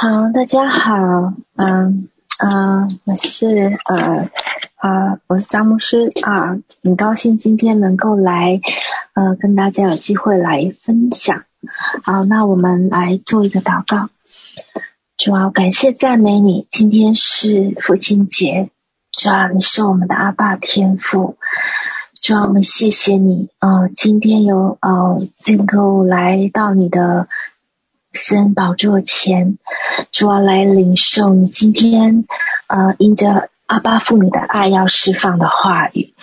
好，大家好，嗯嗯，我是呃啊，我是张牧师啊，很高兴今天能够来呃跟大家有机会来分享。好，那我们来做一个祷告。主啊，感谢赞美你，今天是父亲节，主啊，你是我们的阿爸天父，主啊，我们谢谢你，呃，今天有呃能够来到你的。神宝座前，主要来领受你今天，呃，因着阿爸父你的爱要释放的话语，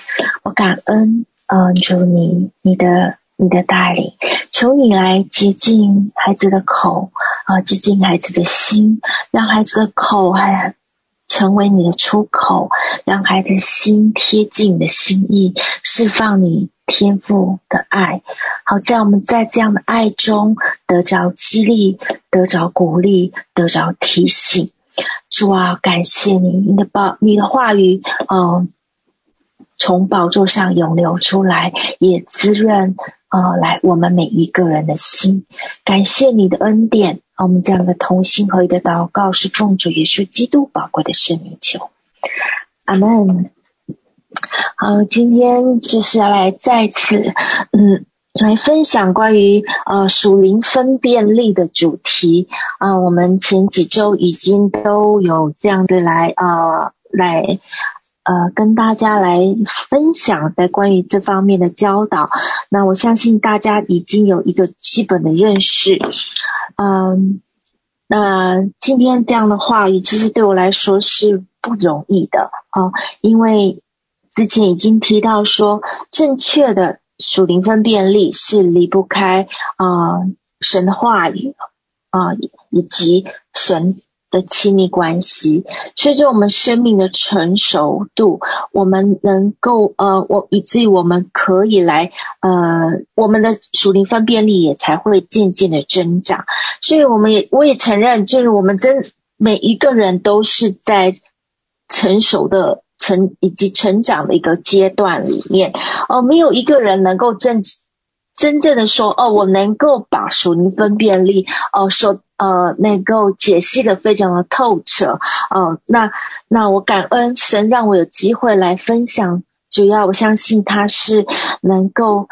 我感恩，呃，主你你的你的带领，求你来洁净孩子的口，啊、呃，洁净孩子的心，让孩子的口还成为你的出口，让孩子心贴近你的心意，释放你。天赋的爱，好在我们在这样的爱中得着激励，得着鼓励，得着提醒。主啊，感谢你，你的宝，你的话语，嗯，从宝座上涌流出来，也滋润，呃，来我们每一个人的心。感谢你的恩典，我们这样的同心合意的祷告，是奉主耶稣基督宝贵的圣名求，阿门。好，今天就是要来再次，嗯，来分享关于呃属灵分辨力的主题啊、我们前几周已经都有这样的来呃来呃跟大家来分享的关于这方面的教导。那我相信大家已经有一个基本的认识，嗯，那今天这样的话语其实对我来说是不容易的啊、因为。之前已经提到说，正确的属灵分辨力是离不开啊、神的话语啊、以及神的亲密关系。随着我们生命的成熟度，我们能够呃我以至于我们可以来呃我们的属灵分辨力也才会渐渐的增长。所以我们也我也承认，就是我们真每一个人都是在成熟的。成以及成长的一个阶段里面，哦，没有一个人能够真真正的说，哦，我能够把属灵分辨力，哦，说呃，能够解析的非常的透彻，哦，那那我感恩神让我有机会来分享，主要我相信他是能够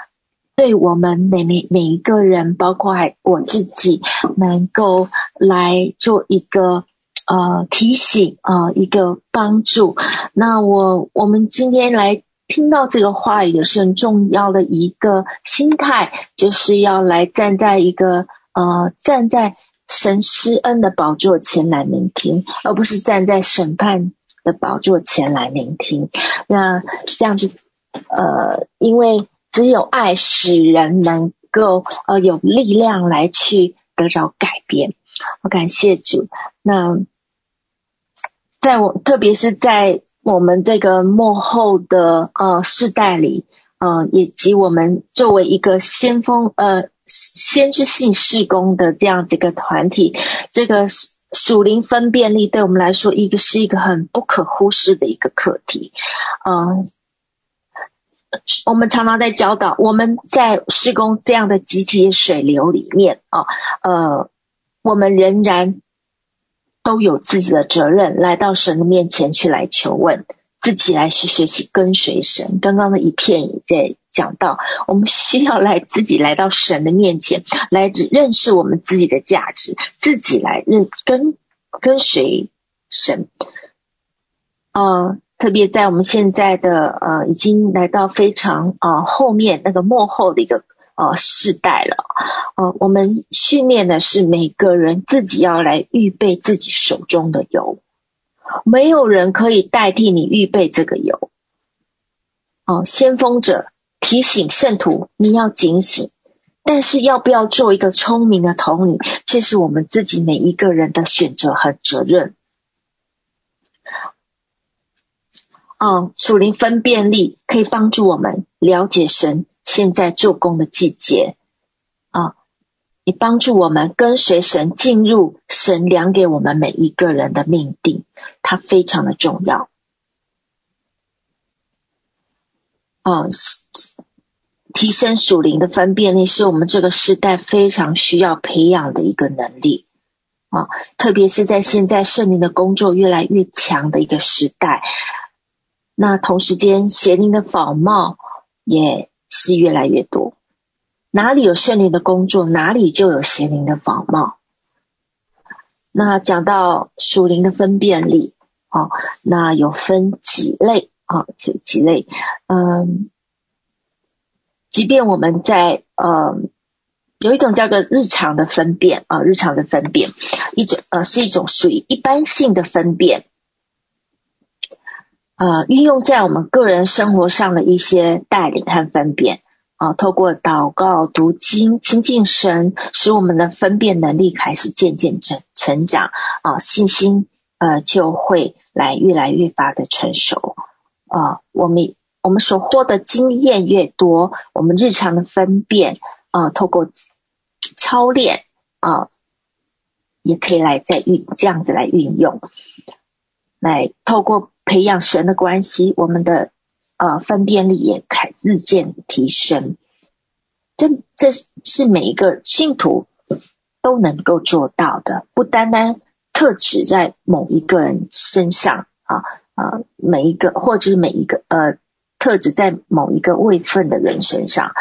对我们每每每一个人，包括还我自己，能够来做一个。呃，提醒啊、一个帮助。那我我们今天来听到这个话语的是很重要的一个心态，就是要来站在一个呃站在神施恩的宝座前来聆听，而不是站在审判的宝座前来聆听。那这样子，呃，因为只有爱使人能够呃有力量来去得着改变。我感谢主。那。在我，特别是在我们这个幕后的呃世代里，呃，以及我们作为一个先锋呃先知性事工的这样子一个团体，这个属灵分辨力对我们来说，一个是一个很不可忽视的一个课题。嗯、呃，我们常常在教导，我们在施工这样的集体水流里面啊，呃，我们仍然。都有自己的责任，来到神的面前去来求问，自己来去学习跟随神。刚刚的一片也在讲到，我们需要来自己来到神的面前，来认识我们自己的价值，自己来认跟跟随神。呃，特别在我们现在的呃，已经来到非常呃后面那个幕后的一个。呃，世代了，呃，我们训练的是每个人自己要来预备自己手中的油，没有人可以代替你预备这个油。哦、先锋者提醒圣徒，你要警醒，但是要不要做一个聪明的童女，这是我们自己每一个人的选择和责任。嗯、属灵分辨力可以帮助我们了解神。现在做工的季节啊，你帮助我们跟随神进入神量给我们每一个人的命定，它非常的重要。啊，提升属灵的分辨力是我们这个时代非常需要培养的一个能力啊，特别是在现在圣灵的工作越来越强的一个时代，那同时间邪灵的仿冒也是越来越多。哪里有圣灵的工作，哪里就有邪灵的仿冒。那讲到属灵的分辨力，啊，那有分几类啊，就几类，嗯，即便我们在呃，有一种叫做日常的分辨啊，日常的分辨，一种呃是一种属于一般性的分辨，呃，运用在我们个人生活上的一些带领和分辨。啊，透过祷告、读经、亲近神，使我们的分辨能力开始渐渐成成长啊，信心呃就会来越来越发的成熟啊。我们我们所获的经验越多，我们日常的分辨啊，透过操练啊，也可以来再运这样子来运用，来透过培养神的关系，我们的。呃，分辨力也开日渐提升，这这是每一个信徒都能够做到的，不单单特指在某一个人身上啊啊，每一个或者是每一个呃，特指在某一个位份的人身上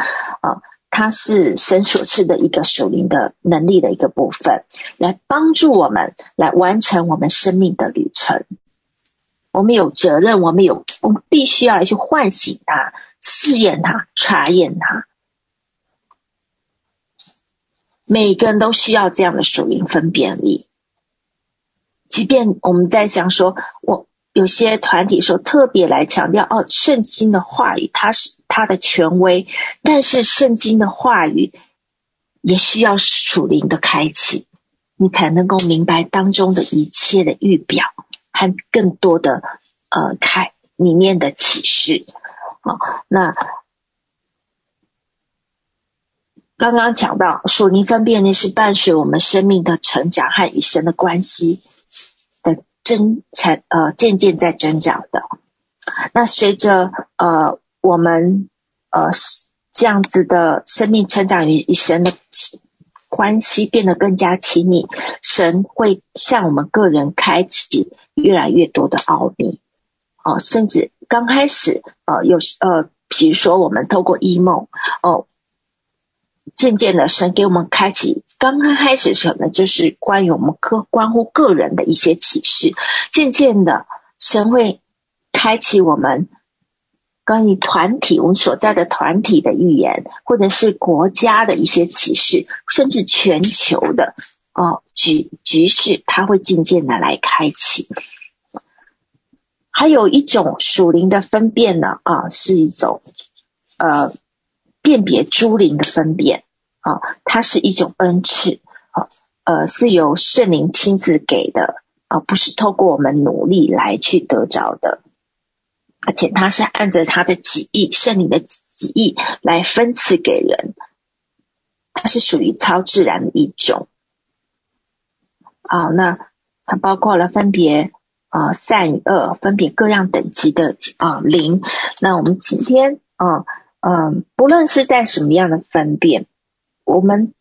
啊，它是神所赐的一个属灵的能力的一个部分，来帮助我们来完成我们生命的旅程。我们有责任，我们有，我们必须要来去唤醒他、试验他、查验他。每个人都需要这样的属灵分辨力。即便我们在想说，我有些团体说特别来强调哦，圣经的话语它是它的权威，但是圣经的话语也需要属灵的开启，你才能够明白当中的一切的预表。和更多的呃，开里面的启示啊，那刚刚讲到属灵分辨力是伴随我们生命的成长和与神的关系的增产呃渐渐在增长的。那随着呃我们呃这样子的生命成长与与神的。关系变得更加亲密，神会向我们个人开启越来越多的奥秘，哦，甚至刚开始，呃，有呃，比如说我们透过异梦，哦，渐渐的神给我们开启，刚刚开始什么就是关于我们个关乎个人的一些启示，渐渐的神会开启我们。关于团体，我们所在的团体的预言，或者是国家的一些启示，甚至全球的哦局局势，它会渐渐的来开启。还有一种属灵的分辨呢，啊，是一种呃辨别诸灵的分辨啊，它是一种恩赐啊，呃，是由圣灵亲自给的啊，不是透过我们努力来去得着的。而且他是按着他的旨意，圣灵的旨意来分赐给人，它是属于超自然的一种。啊，那它包括了分别啊善与恶，分别各样等级的啊灵。那我们今天啊嗯，不论是在什么样的分辨，我们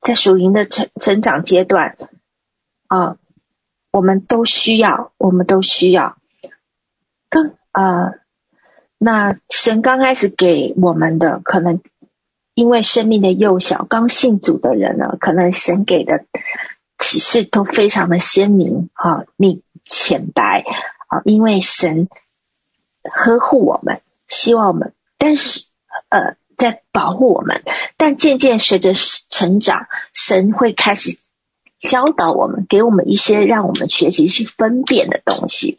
在属灵的成成长阶段啊，我们都需要，我们都需要更。啊、那神刚开始给我们的，可能因为生命的幼小，刚信主的人呢，可能神给的启示都非常的鲜明啊，明浅白啊，因为神呵护我们，希望我们，但是呃，在保护我们，但渐渐随着成长，神会开始教导我们，给我们一些让我们学习去分辨的东西。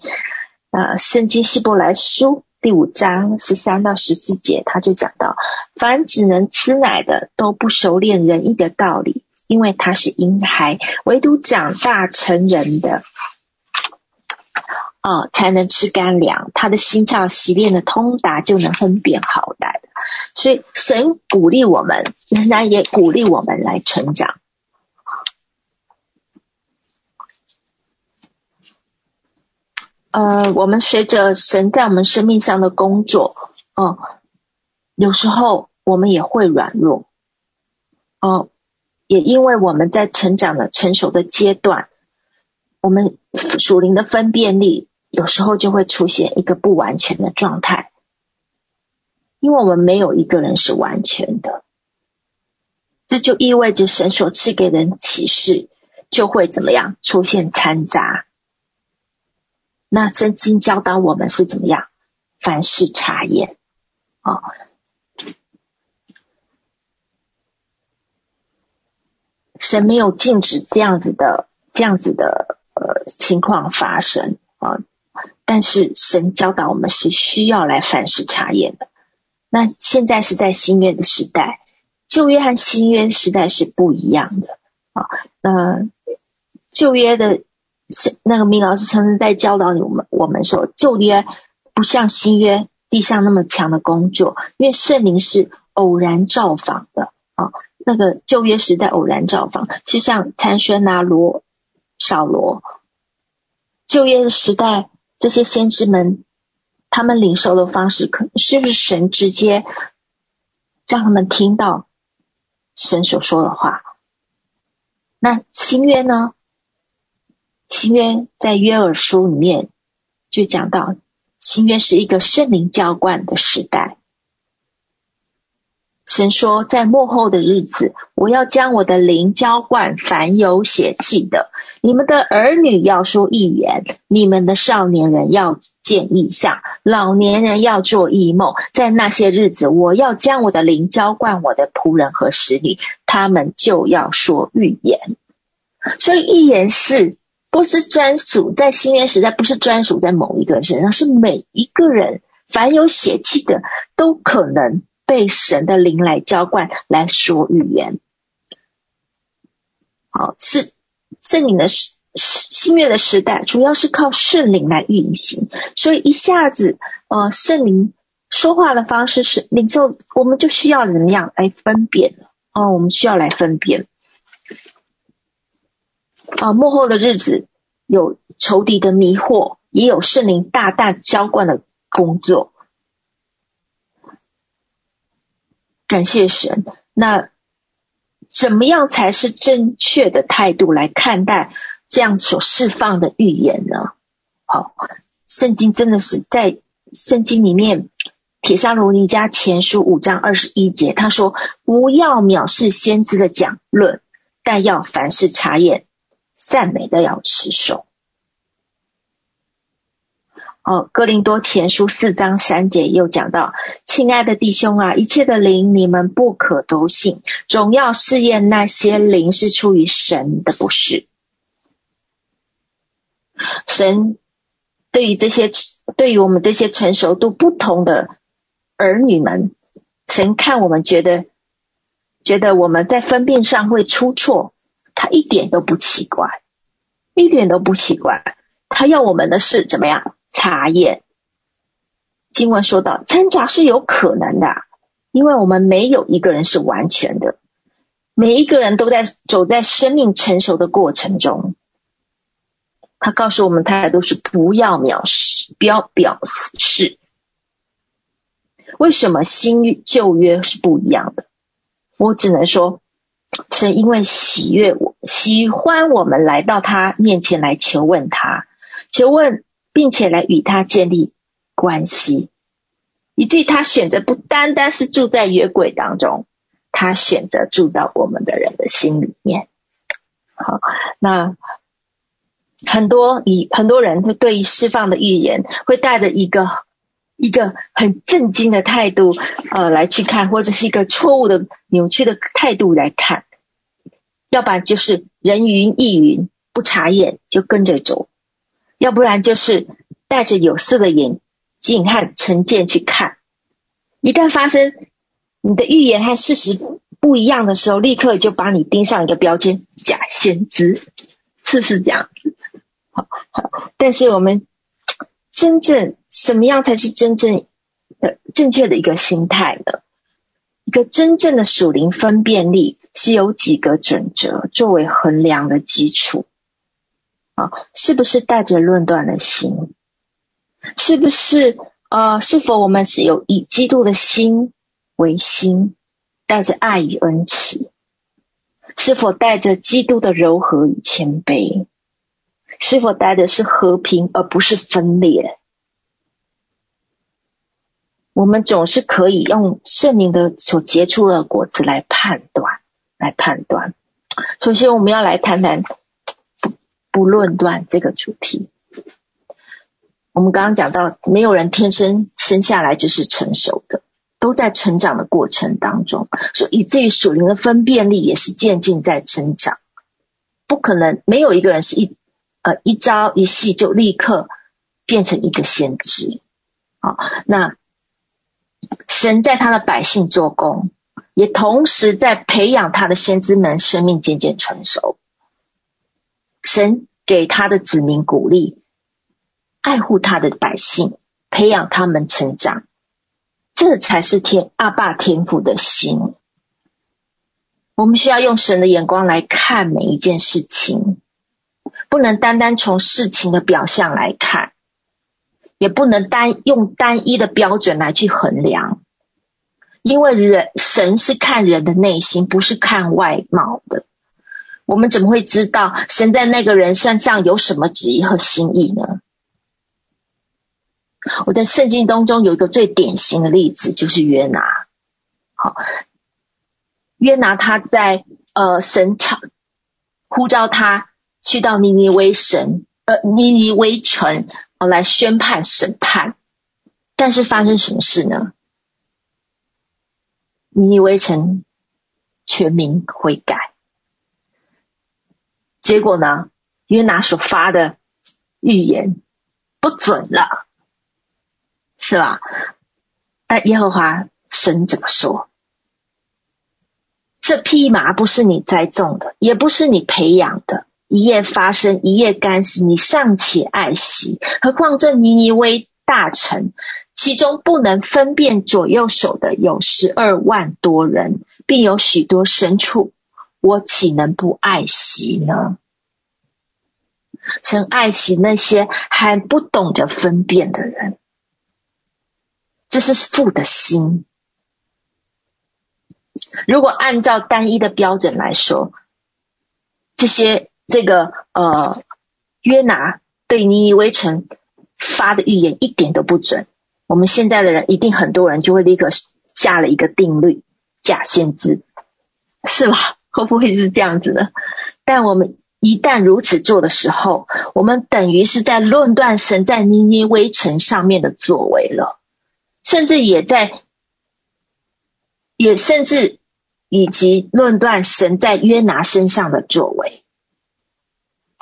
啊，圣经希伯来书第五章十三到十四节，他就讲到：凡只能吃奶的，都不熟练仁义的道理，因为他是婴孩；唯独长大成人的，哦，才能吃干粮。他的心窍习练的通达，就能分辨好坏。所以，神鼓励我们，仍然也鼓励我们来成长。呃，我们随着神在我们生命上的工作，哦、有时候我们也会软弱，哦、也因为我们在成长的成熟的阶段，我们属灵的分辨力有时候就会出现一个不完全的状态，因为我们没有一个人是完全的，这就意味着神所赐给人启示就会怎么样出现掺杂。那圣经教导我们是怎么样？凡事查验，啊、神没有禁止这样子的这样子的呃情况发生啊、但是神教导我们是需要来凡事查验的。那现在是在新约的时代，旧约和新约时代是不一样的啊、那旧约的。是那个米老师曾经在教导你我们，我们说旧约不像新约地上那么强的工作，因为圣灵是偶然造访的啊。那个旧约时代偶然造访，就像参孙啊、罗、扫罗。旧约的时代，这些先知们，他们领受的方式，可是不是神直接让他们听到神所说的话？那新约呢？新约在约珥书里面就讲到，新约是一个圣灵浇灌的时代。神说，在末后的日子，我要将我的灵浇灌凡有血气的。你们的儿女要说预言，你们的少年人要见异象，老年人要做异梦。在那些日子，我要将我的灵浇灌我的仆人和使女，他们就要说预言。所以预言是。不是专属在新约时代，不是专属在某一个人身上，是每一个人，凡有血气的，都可能被神的灵来浇灌，来说语言。好，是圣灵的新约的时代，主要是靠圣灵来运行，所以一下子，呃，圣灵说话的方式是领受，我们就需要怎么样来分辨哦，我们需要来分辨。啊，幕后的日子有仇敌的迷惑，也有圣灵大大浇灌的工作。感谢神。那怎么样才是正确的态度来看待这样所释放的预言呢？好，圣经真的是在圣经里面，帖撒罗尼迦前书五章二十一节，他说：“不要藐视先知的讲论，但要凡事查验。”赞美的要持守。哦，哥林多前书四章三节又讲到：亲爱的弟兄啊，一切的灵你们不可都信，总要试验那些灵是出于神的，不是。神对于这些，对于我们这些成熟度不同的儿女们，神看我们觉得，觉得我们在分辨上会出错。他一点都不奇怪，一点都不奇怪。他要我们的是怎么样？查验。经文说到，掺杂是有可能的，因为我们没有一个人是完全的，每一个人都在走在生命成熟的过程中。他告诉我们，他都是不要藐视，不要表示。为什么新旧约是不一样的？我只能说。是因为喜悦，喜欢我们来到他面前来求问他，求问，并且来与他建立关系，以至于他选择不单单是住在约柜当中，他选择住到我们的人的心里面。好，那很多以很多人会对于释放的预言，会带着一个。一个很震惊的态度，呃，来去看，或者是一个错误的、扭曲的态度来看，要不然就是人云亦云，不察眼就跟着走；要不然就是带着有色的眼镜和成见去看。一旦发生你的预言和事实不一样的时候，立刻就把你钉上一个标签——假先知，是不是这样？好，好，但是我们。真正什么样才是真正的正确的一个心态呢？一个真正的属灵分辨力是有几个准则作为衡量的基础啊？是不是带着论断的心？是不是呃？是否我们是有以基督的心为心，带着爱与恩慈？是否带着基督的柔和与谦卑？是否带的是和平而不是分裂？我们总是可以用圣灵的所结出的果子来判断，来判断。首先，我们要来谈谈不不论断这个主题。我们刚刚讲到，没有人天生生下来就是成熟的。都在成长的过程当中，所以以至于属灵的分辨力也是渐进在成长。不可能没有一个人是一呃一朝一夕就立刻变成一个先知。好，那神在他的百姓做工，也同时在培养他的先知们生命渐渐成熟。神给他的子民鼓励，爱护他的百姓，培养他们成长。这才是天阿爸天父的心。我们需要用神的眼光来看每一件事情，不能单单从事情的表象来看，也不能单用单一的标准来去衡量，因为人神是看人的内心，不是看外貌的。我们怎么会知道神在那个人身上有什么旨意和心意呢？我在圣经当中有一个最典型的例子，就是约拿。好，约拿他在呃神草呼召他去到尼尼微神呃尼尼微城呃来宣判审判，但是发生什么事呢？尼尼微城全民悔改，结果呢，约拿所发的预言不准了。是吧？但耶和华神怎么说？这匹马不是你栽种的，也不是你培养的，一夜发生，一夜干死，你尚且爱惜，何况这尼尼微大臣，其中不能分辨左右手的有十二万多人，并有许多牲畜，我岂能不爱惜呢？神爱惜那些还不懂得分辨的人。这是父的心。如果按照单一的标准来说，这些这个呃约拿对尼尼微城发的预言一点都不准。我们现在的人一定很多人就会立刻下了一个定律：假先知，是吧？会不会是这样子的？但我们一旦如此做的时候，我们等于是在论断神在尼尼微城上面的作为了。甚至也在，也甚至以及论断神在约拿身上的作为，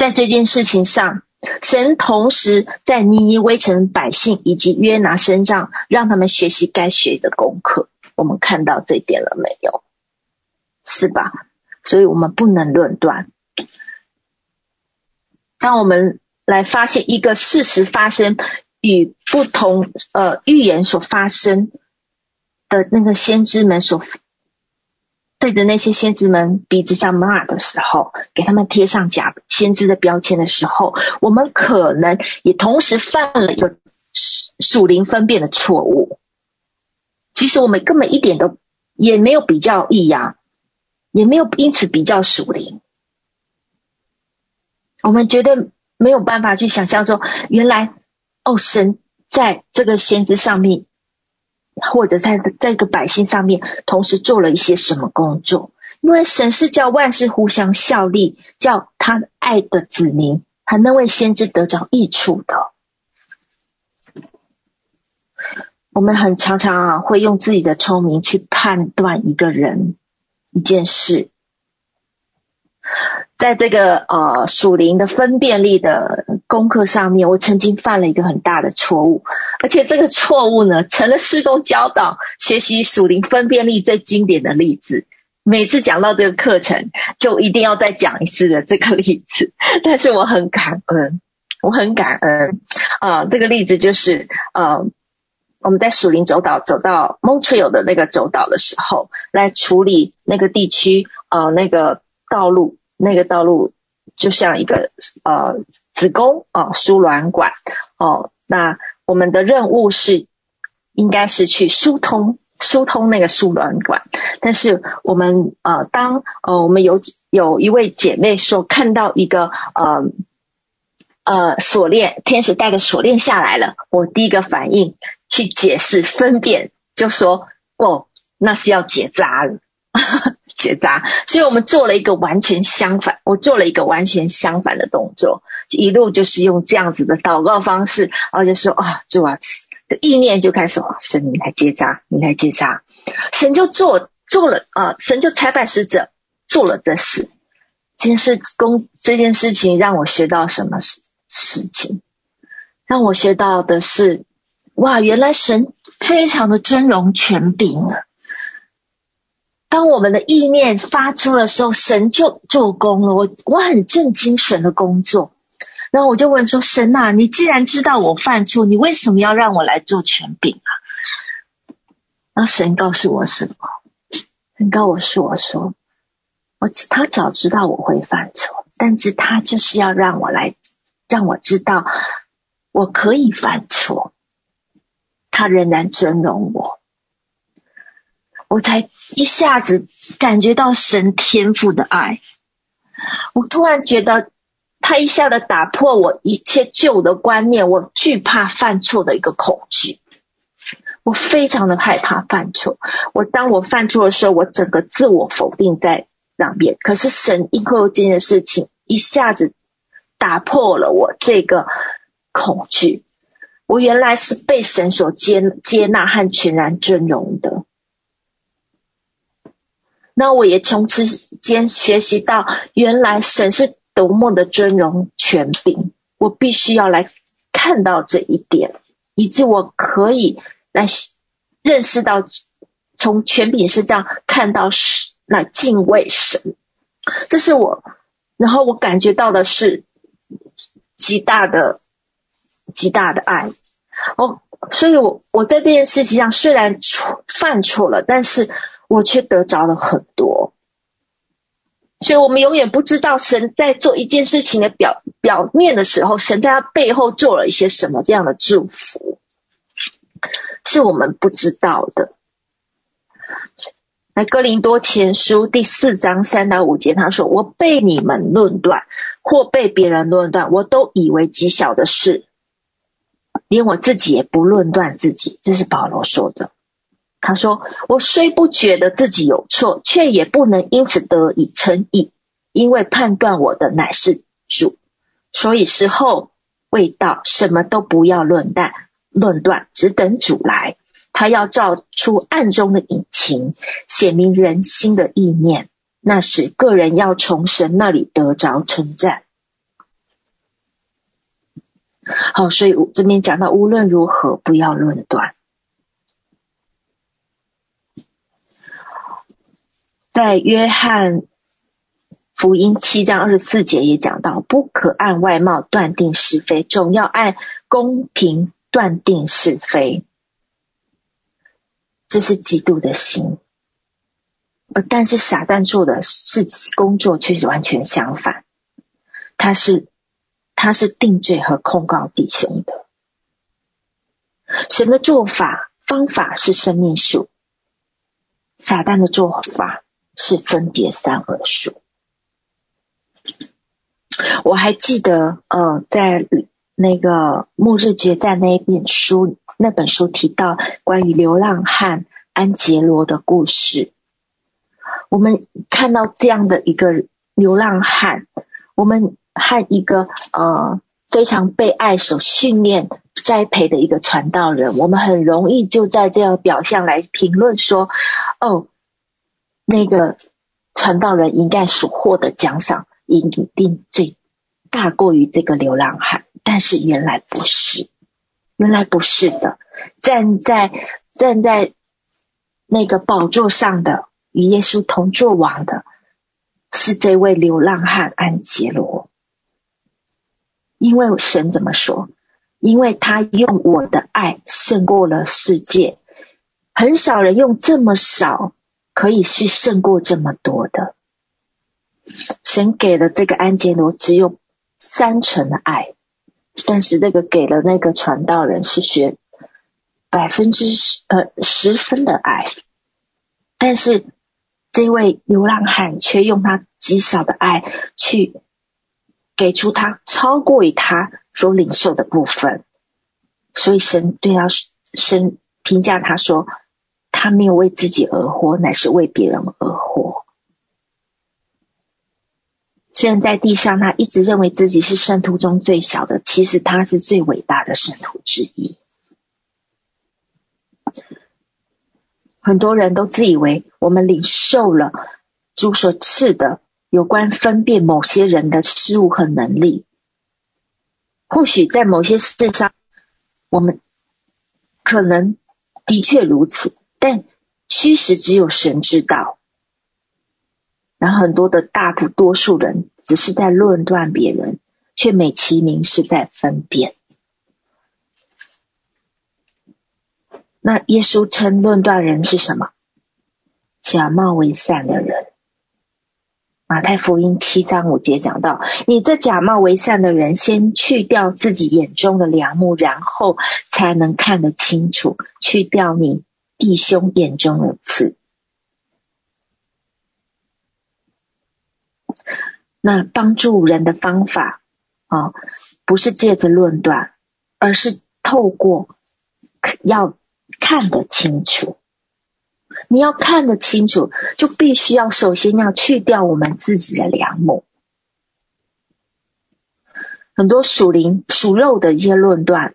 在这件事情上，神同时在尼尼微城百姓以及约拿身上，让他们学习该学的功课。我们看到这一点了没有？是吧？所以我们不能论断。当我们来发现一个事实发生。与不同呃预言所发生的那个先知们所对着那些先知们鼻子上骂的时候，给他们贴上假先知的标签的时候，我们可能也同时犯了一个属灵分辨的错误。其实我们根本一点都也没有比较异样，也没有因此比较属灵。我们绝对没有办法去想象说，原来。哦，神在这个先知上面，或者在这个百姓上面，同时做了一些什么工作？因为神是叫万事互相效力，叫他爱的子民和那位先知得着益处的。我们很常常啊，会用自己的聪明去判断一个人、一件事。在这个呃属灵的分辨力的功课上面，我曾经犯了一个很大的错误，而且这个错误呢，成了施工教导学习属灵分辨力最经典的例子。每次讲到这个课程，就一定要再讲一次的这个例子。但是我很感恩，我很感恩啊、这个例子就是呃，我们在属灵走岛走到 Montreal 的那个走岛的时候，来处理那个地区呃那个道路。那个道路就像一个呃子宫啊输卵管哦，那我们的任务是应该是去疏通疏通那个输卵管。但是我们呃，当呃我们有有一位姐妹说看到一个呃呃锁链，天使带个锁链下来了，我第一个反应去解释分辨，就说哦，那是要结扎了。结扎，所以我们做了一个完全相反，我做了一个完全相反的动作，一路就是用这样子的祷告方式，然后就说啊，主啊，的意念就开始，神你来结扎，你来结扎，神就做做了啊，神就差派使者做了的事，这件事公这件事情让我学到什么事事情，让我学到的是，哇，原来神非常的尊荣权柄啊。当我们的意念发出的时候，神就做工了。我我很震惊神的工作，然后我就问说：“神啊，你既然知道我犯错，你为什么要让我来做权柄啊？”然后神告诉我什么？神告诉我说：“我说，我他早知道我会犯错，但是他就是要让我来，让我知道我可以犯错，他仍然尊荣我。”我才一下子感觉到神天赋的爱，我突然觉得他一下子打破我一切旧的观念，我惧怕犯错的一个恐惧，我非常的害怕犯错。我当我犯错的时候，我整个自我否定在那边。可是神因为这件事情，一下子打破了我这个恐惧。我原来是被神所接接纳和全然尊荣的。那我也从此间学习到，原来神是多么的尊荣权柄，我必须要来看到这一点，以致我可以来认识到，从权柄是这样看到是来敬畏神，这是我，然后我感觉到的是极大的极大的爱哦，所以我我在这件事情上虽然错犯错了，但是。我却得着了很多，所以我们永远不知道神在做一件事情的表表面的时候，神在他背后做了一些什么这样的祝福，是我们不知道的。来，哥林多前书第四章三到五节，他说：“我被你们论断，或被别人论断，我都以为极小的事，连我自己也不论断自己。”这是保罗说的。他说：“我虽不觉得自己有错，却也不能因此得以称义，因为判断我的乃是主。所以时候未到，什么都不要论断，论断，只等主来。他要照出暗中的隐情，写明人心的意念。那时，个人要从神那里得着称赞。好，所以这边讲到，无论如何，不要论断。”在约翰福音七章二十四节也讲到，不可按外貌断定是非，总要按公平断定是非。这是基督的心，呃，但是撒旦做的事工作却是完全相反，他是他是定罪和控告弟兄的。神的做法方法是生命树，撒旦的做法。是分别三恶树。我还记得，呃，在那个末日决战那一本书，那本书提到关于流浪汉安杰罗的故事。我们看到这样的一个流浪汉，我们和一个呃非常被爱所训练栽培的一个传道人，我们很容易就在这样表象来评论说，哦。那个传道人应该所获的奖赏一定最大过于这个流浪汉，但是原来不是，原来不是的。站在站在那个宝座上的与耶稣同作王的，是这位流浪汉安杰罗。因为神怎么说？因为他用我的爱胜过了世界，很少人用这么少。可以是胜过这么多的。神给了这个安杰罗只有三成的爱，但是这个给了那个传道人是学百分之十呃十分的爱，但是这位流浪汉却用他极少的爱去给出他超过于他所领受的部分，所以神对他神评价他说，他没有为自己而活，乃是为别人而活。虽然在地上，他一直认为自己是圣徒中最小的，其实他是最伟大的圣徒之一。很多人都自以为我们领受了主所赐的有关分辨某些人的事物和能力，或许在某些事上，我们可能的确如此，但虚实只有神知道。然后很多的大部多数人只是在论断别人，却美其名是在分辨。那耶稣称论断人是什么？假冒为善的人。马太福音七章五节讲到：你这假冒为善的人，先去掉自己眼中的梁木，然后才能看得清楚，去掉你弟兄眼中的刺。那帮助人的方法啊，不是借着论断，而是透过要看得清楚。你要看得清楚，就必须要首先要去掉我们自己的良木。很多属灵属肉的一些论断，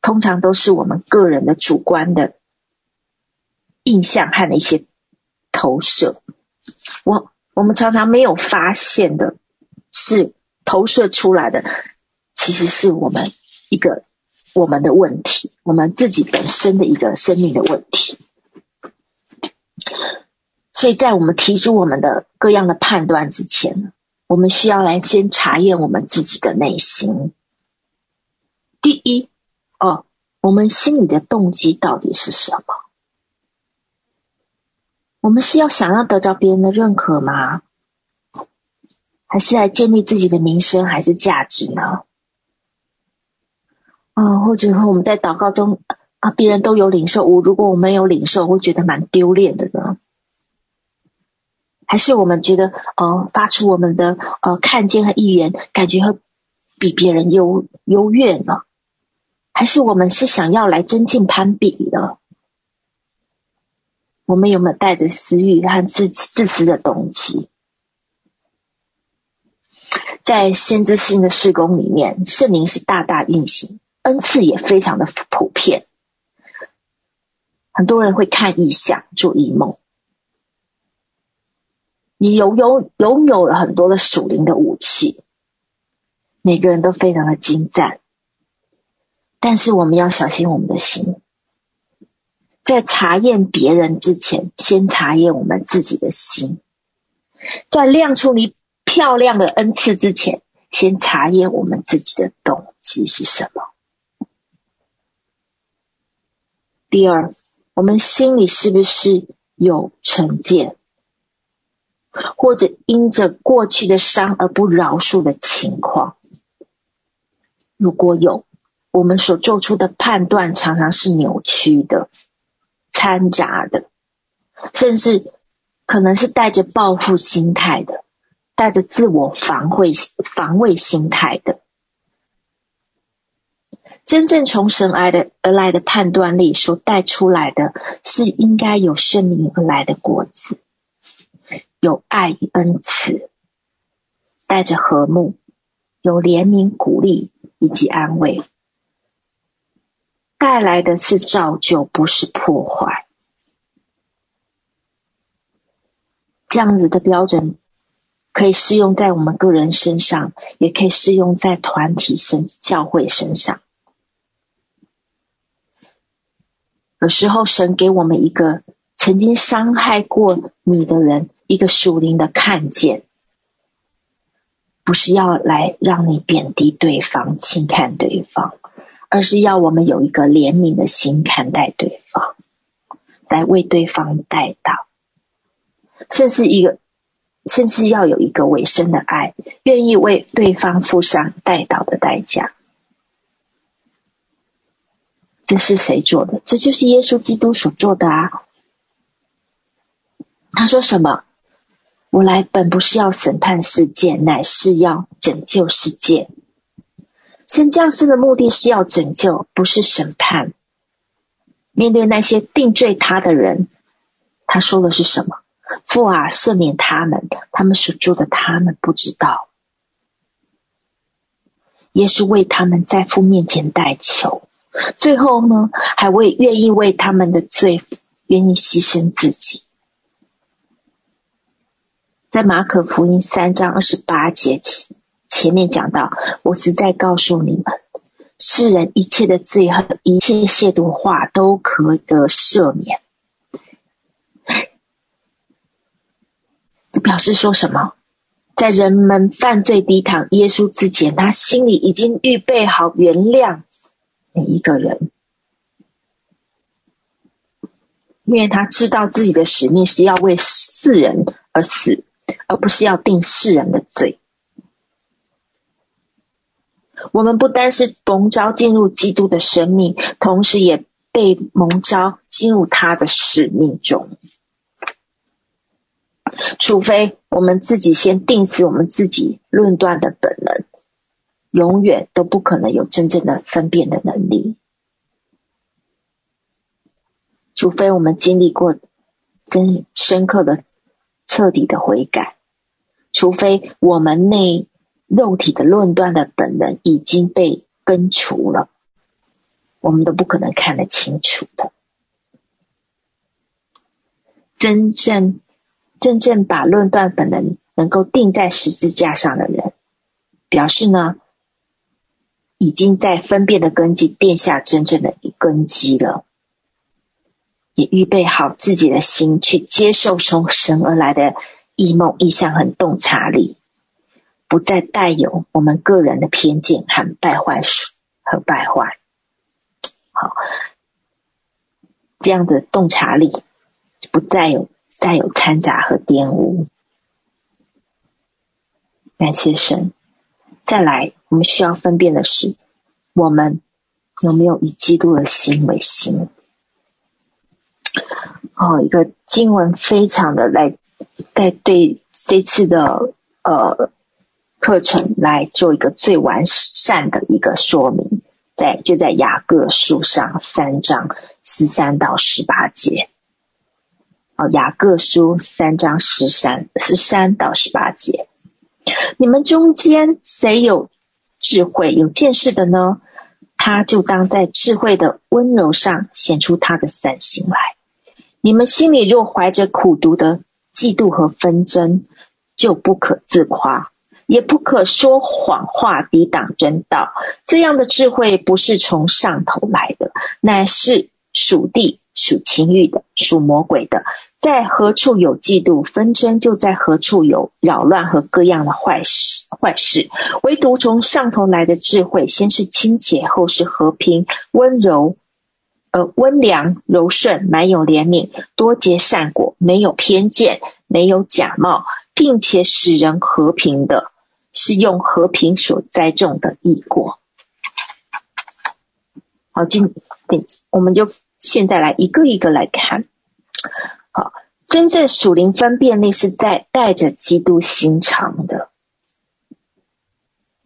通常都是我们个人的主观的印象和的一些投射。我。我们常常没有发现的，是投射出来的，其实是我们一个我们的问题，我们自己本身的一个生命的问题。所以在我们提出我们的各样的判断之前，我们需要来先查验我们自己的内心。第一，哦，我们心里的动机到底是什么？我们是要想要得到别人的认可吗？还是来建立自己的名声还是价值呢？啊，或者说我们在祷告中啊，别人都有领受，我如果我没有领受，我会觉得蛮丢脸的呢？还是我们觉得呃，发出我们的呃看见和意愿，感觉会比别人优优越呢？还是我们是想要来增进攀比的？我们有没有带着私欲和自自私的动机？在先知性的事工里面，圣灵是大大运行，恩赐也非常的普遍。很多人会看异象、做异梦，你有有拥有了很多的属灵的武器，每个人都非常的精湛。但是我们要小心我们的心。在查验别人之前，先查验我们自己的心；在亮出你漂亮的恩赐之前，先查验我们自己的动机是什么。第二，我们心里是不是有成见，或者因着过去的伤而不饶恕的情况？如果有，我们所做出的判断常常是扭曲的。掺杂的，甚至可能是带着报复心态的，带着自我防卫防卫心态的。真正从神而来的而来的判断力所带出来的，是应该有圣灵而来的果子，有爱与恩慈，带着和睦，有怜悯、鼓励以及安慰。带来的是造就，不是破坏。这样子的标准可以适用在我们个人身上，也可以适用在团体身、教会身上。有时候，神给我们一个曾经伤害过你的人一个属灵的看见，不是要来让你贬低对方、轻看对方。而是要我们有一个怜悯的心看待对方，来为对方代祷，甚至一个，甚至要有一个委身的爱，愿意为对方付上代祷的代价。这是谁做的？这就是耶稣基督所做的啊！他说什么？我来本不是要审判世界，乃是要拯救世界。神降世的目的是要拯救，不是审判。面对那些定罪他的人，他说的是什么？父啊，赦免他们，他们所做的，他们不知道。耶稣为他们在父面前代求，最后呢，还为愿意为他们的罪，愿意牺牲自己。在马可福音三章二十八节起前面讲到，我实在告诉你们，世人一切的罪和一切亵渎话都可得赦免。表示说什么？在人们犯罪抵挡耶稣之前，他心里已经预备好原谅每一个人，因为他知道自己的使命是要为世人而死。而不是要定世人的罪。我们不单是蒙召进入基督的生命，同时也被蒙召进入他的使命中。除非我们自己先定死我们自己论断的本能，永远都不可能有真正的分辨的能力。除非我们经历过真深刻的。彻底的悔改，除非我们内肉体的论断的本能已经被根除了，我们都不可能看得清楚的。真正真正把论断本能能够定在十字架上的人，表示呢，已经在分辨的根基奠下真正的一根基了。也预备好自己的心去接受从神而来的异梦、异象和洞察力，不再带有我们个人的偏见和败坏和败坏。好，这样的洞察力不再有带有掺杂和玷污。感谢神。再来，我们需要分辨的是，我们有没有以基督的心为心？哦，一个经文非常的来，在对这次的呃课程来做一个最完善的一个说明，在就在雅各书上三章十三到十八节。哦，雅各书三章十三十三到十八节，你们中间谁有智慧有见识的呢？他就当在智慧的温柔上显出他的善行来。你们心里若怀着苦毒的嫉妒和纷争，就不可自夸，也不可说谎话抵挡真道。这样的智慧不是从上头来的，乃是属地、属情欲的、属魔鬼的。在何处有嫉妒纷争，就在何处有扰乱和各样的坏事。坏事，唯独从上头来的智慧，先是清洁，后是和平、温柔。呃，温良柔顺，满有怜悯，多结善果，没有偏见，没有假冒，并且使人和平的，是用和平所栽种的义果。好，今对，我们就现在来一个一个来看。好，真正属灵分辨力是在带着基督心肠的，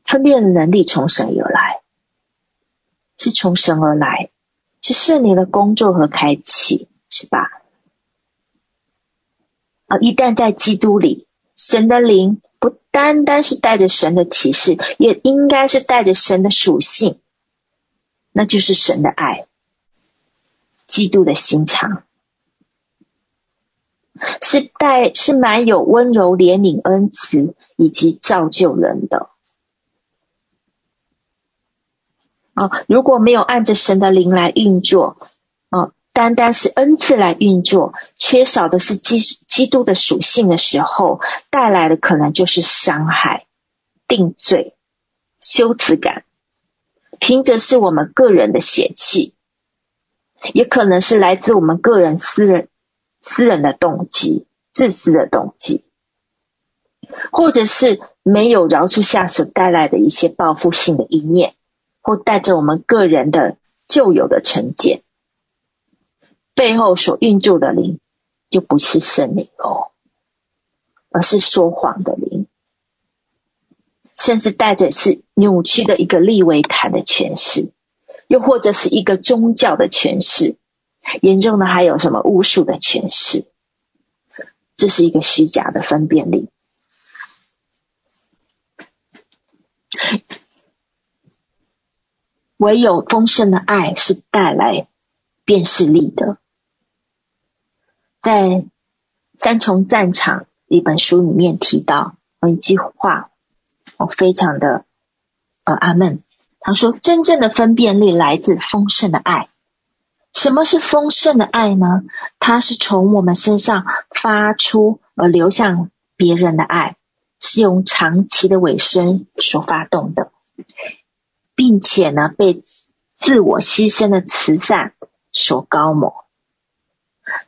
分辨能力从神而来，是从神而来。是圣灵的工作和开启，是吧？啊，一旦在基督里，神的灵不单单是带着神的启示，也应该是带着神的属性，那就是神的爱，基督的心肠，是带是满有温柔、怜悯、恩慈以及造就人的。啊、哦，如果没有按着神的灵来运作，单单是恩赐来运作，缺少的是基基督的属性的时候，带来的可能就是伤害、定罪、羞耻感，凭着是我们个人的血气，也可能是来自我们个人私人私人的动机、自私的动机，或者是没有饶恕下所带来的一些报复性的一念。或带着我们个人的旧有的成见，背后所运作的灵，就不是圣灵哦，而是说谎的灵，甚至带着是扭曲的一个利维坦的诠释，又或者是一个宗教的诠释，严重的还有什么巫术的诠释，这是一个虚假的分辨力。唯有丰盛的爱是带来辨识力的。在《三重战场》一本书里面提到有一句话，我非常的呃阿门。他说：“真正的分辨力来自丰盛的爱。什么是丰盛的爱呢？它是从我们身上发出而流向别人的爱，是用长期的尾声所发动的。”并且呢，被自我牺牲的慈善所高抹，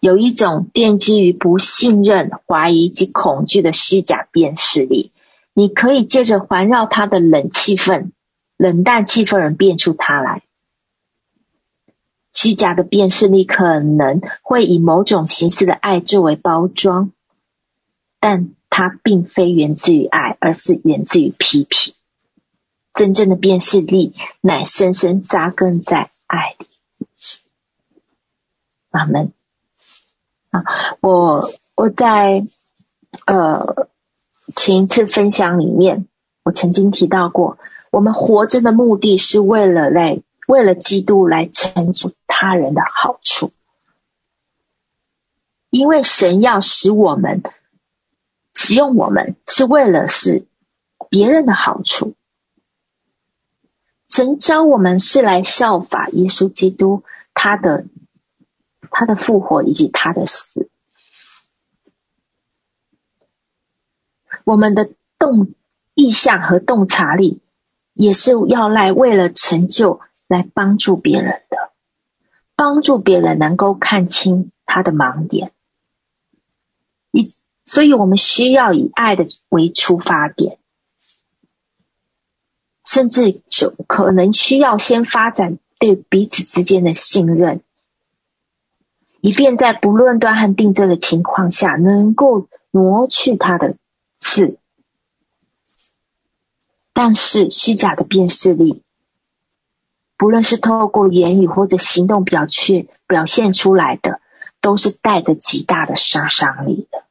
有一种奠基于不信任、怀疑及恐惧的虚假辨识力。你可以借着环绕他的冷气氛、冷淡气氛而辨出他来。虚假的辨识力可能会以某种形式的爱作为包装，但它并非源自于爱，而是源自于批评。真正的辨识力乃深深扎根在爱里。阿门。我我在呃前一次分享里面，我曾经提到过，我们活着的目的是为了来为了基督来成就他人的好处，因为神要使我们使用我们，是为了是别人的好处。神召我们是来效法耶稣基督，他的他的复活以及他的死。我们的动意向和洞察力，也是要来为了成就，来帮助别人的，帮助别人能够看清他的盲点。以所以，我们需要以爱的为出发点。甚至就可能需要先发展对彼此之间的信任，以便在不论断和定罪的情况下，能够挪去他的刺。但是虚假的辨识力，不论是透过言语或者行动表现表现出来的，都是带着极大的杀伤力的。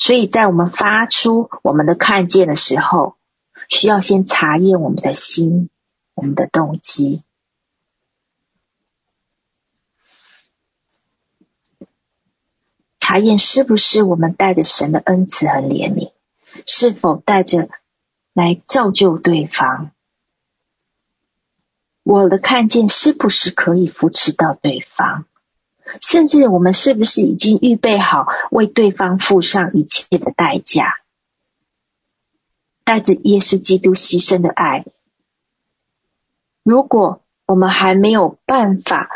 所以在我们发出我们的看见的时候，需要先查验我们的心，我们的动机，查验是不是我们带着神的恩慈和怜悯，是否带着来造就对方？我的看见是不是可以扶持到对方？甚至我们是不是已经预备好为对方付上一切的代价？带着耶稣基督牺牲的爱，如果我们还没有办法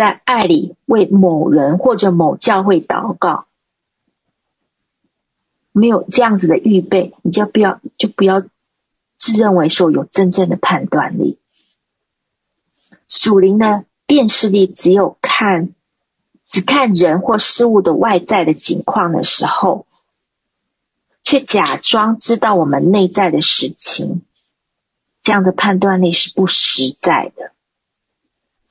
在爱里为某人或者某教会祷告，没有这样子的预备，你就不要就不要自认为说有真正的判断力。属灵的辨识力只有看只看人或事物的外在的景况的时候。却假装知道我们内在的实情，这样的判断力是不实在的，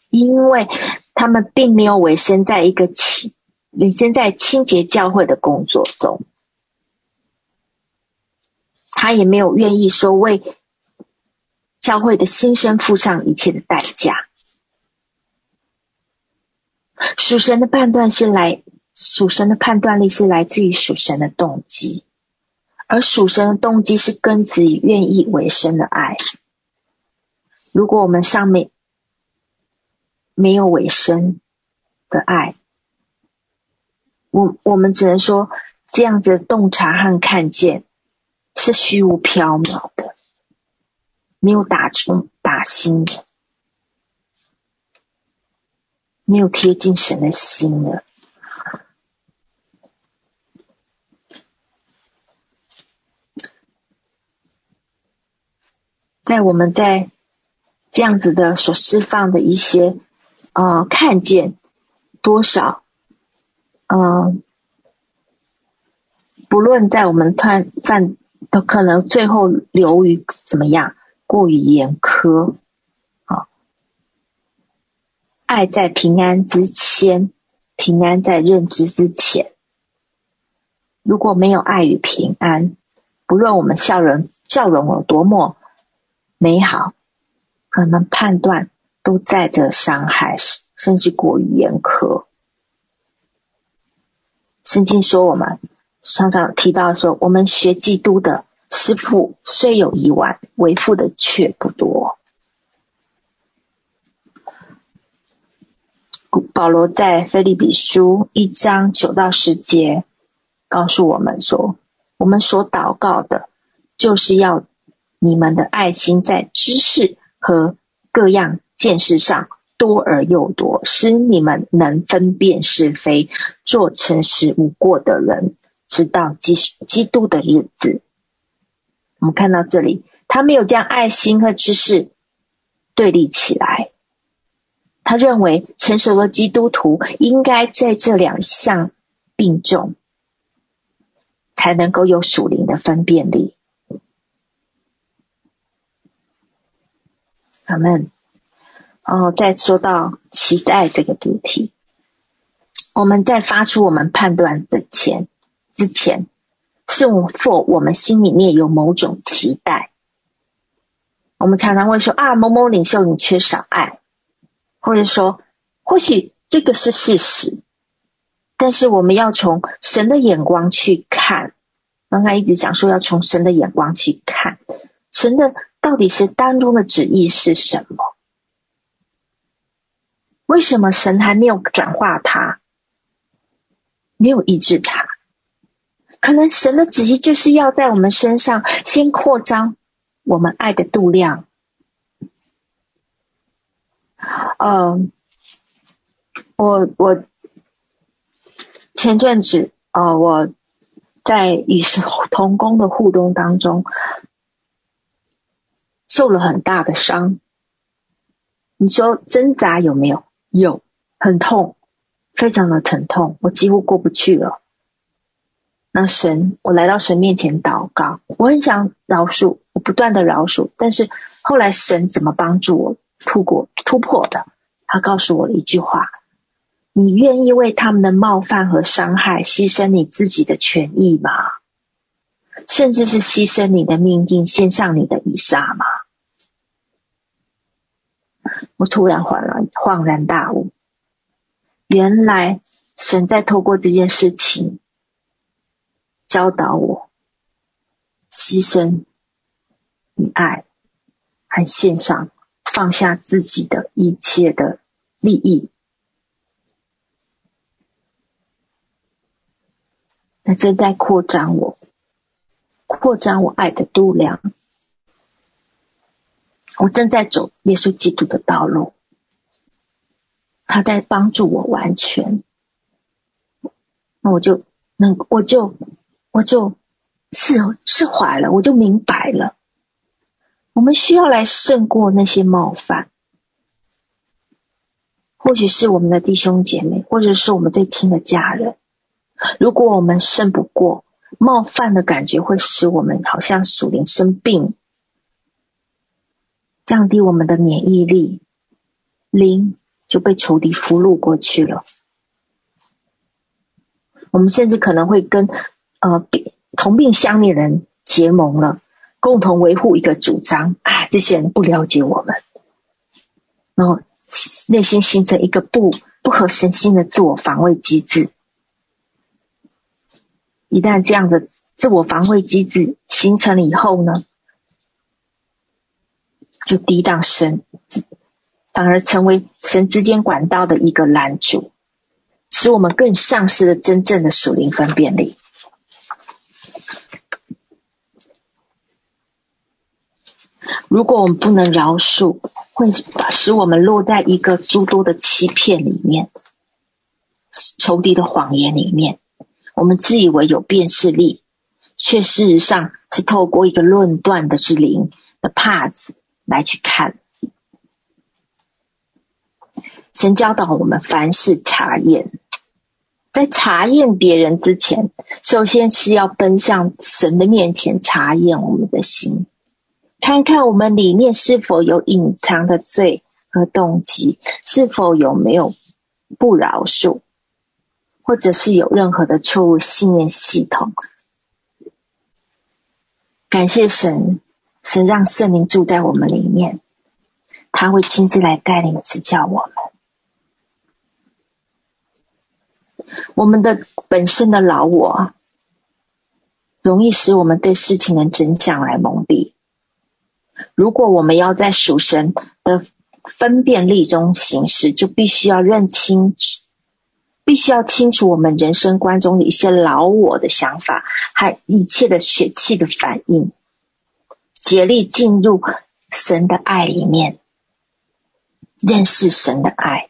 因为他们并没有委身在一个清委身在清洁教会的工作中，他也没有愿意说为教会的新生付上一切的代价。属神的判断是来，属神的判断力是来自于属神的动机。而属神的动机是根植于愿意委身的爱。如果我们上面没有尾声的爱，我我们只能说这样子的洞察和看见是虚无缥缈的，没有打中打心的，没有贴近神的心的。在我们在这样子的所释放的一些呃看见多少，嗯、不论在我们犯犯都可能最后流于怎么样，过于严苛，啊，爱在平安之前，平安在认知之前。如果没有爱与平安，不论我们笑容笑容有多么美好，可能判断都在的伤害，甚至过于严苛。圣经说，我们常常提到说，我们学基督的师傅虽有一万，为父的却不多。保罗在腓立比书一章九到十节。告诉我们说，我们所祷告的，就是要你们的爱心在知识和各样见识上多而又多，使你们能分辨是非，做诚实无过的人，直到基基督的日子。我们看到这里，他没有将爱心和知识对立起来，他认为成熟的基督徒应该在这两项并重。才能够有属灵的分辨力。阿门。然后再说到期待这个主题，我们在发出我们判断的前之前，是否我们心里面有某种期待？我们常常会说啊，某某领袖你缺少爱，或者说或许这个是事实。但是我们要从神的眼光去看，刚才一直讲说要从神的眼光去看，神的到底是当中的旨意是什么？为什么神还没有转化他，没有医治他？可能神的旨意就是要在我们身上先扩张我们爱的度量。嗯，我我。前阵子，呃，我在与神同工的互动当中，受了很大的伤。你说挣扎有没有？有，很痛，非常的疼痛，我几乎过不去了。那神，我来到神面前祷告，我很想饶恕，我不断的饶恕，但是后来神怎么帮助我突过突破的？他告诉我了一句话。你愿意为他们的冒犯和伤害牺牲你自己的权益吗？甚至是牺牲你的命运，献上你的以撒吗？我突然恍然恍然大悟，原来神在透过这件事情教导我牺牲与爱，还献上放下自己的一切的利益。那正在扩张我，扩张我爱的度量。我正在走耶稣基督的道路，他在帮助我完全。那我就能，我就我就释释怀了，我就明白了。我们需要来胜过那些冒犯，或许是我们的弟兄姐妹，或者是我们最亲的家人。如果我们胜不过冒犯的感觉，会使我们好像属灵生病，降低我们的免疫力，灵就被仇敌俘虏过去了。我们甚至可能会跟呃同病相怜人结盟了，共同维护一个主张。哎，这些人不了解我们，然后内心形成一个不不合神心的自我防卫机制。一旦这样的自我防卫机制形成了以后呢，就抵挡神，反而成为神之间管道的一个拦阻，使我们更丧失了真正的属灵分辨力。如果我们不能饶恕，会使我们落在一个诸多的欺骗里面，仇敌的谎言里面。我们自以为有辨识力，却事实上是透过一个论断的之灵的帕子来去看，神教导我们凡事查验，在查验别人之前，首先是要奔向神的面前查验我们的心，看看我们里面是否有隐藏的罪和动机，是否有没有不饶恕，或者是有任何的错误信念系统。感谢神，神让圣灵住在我们里面，他会亲自来带领指教我们。我们的本身的老我，容易使我们对事情的真相来蒙蔽。如果我们要在属神的分辨力中行事，就必须要认清，必须要清楚我们人生观中的一些老我的想法，还一切的血气的反应，竭力进入神的爱里面，认识神的爱。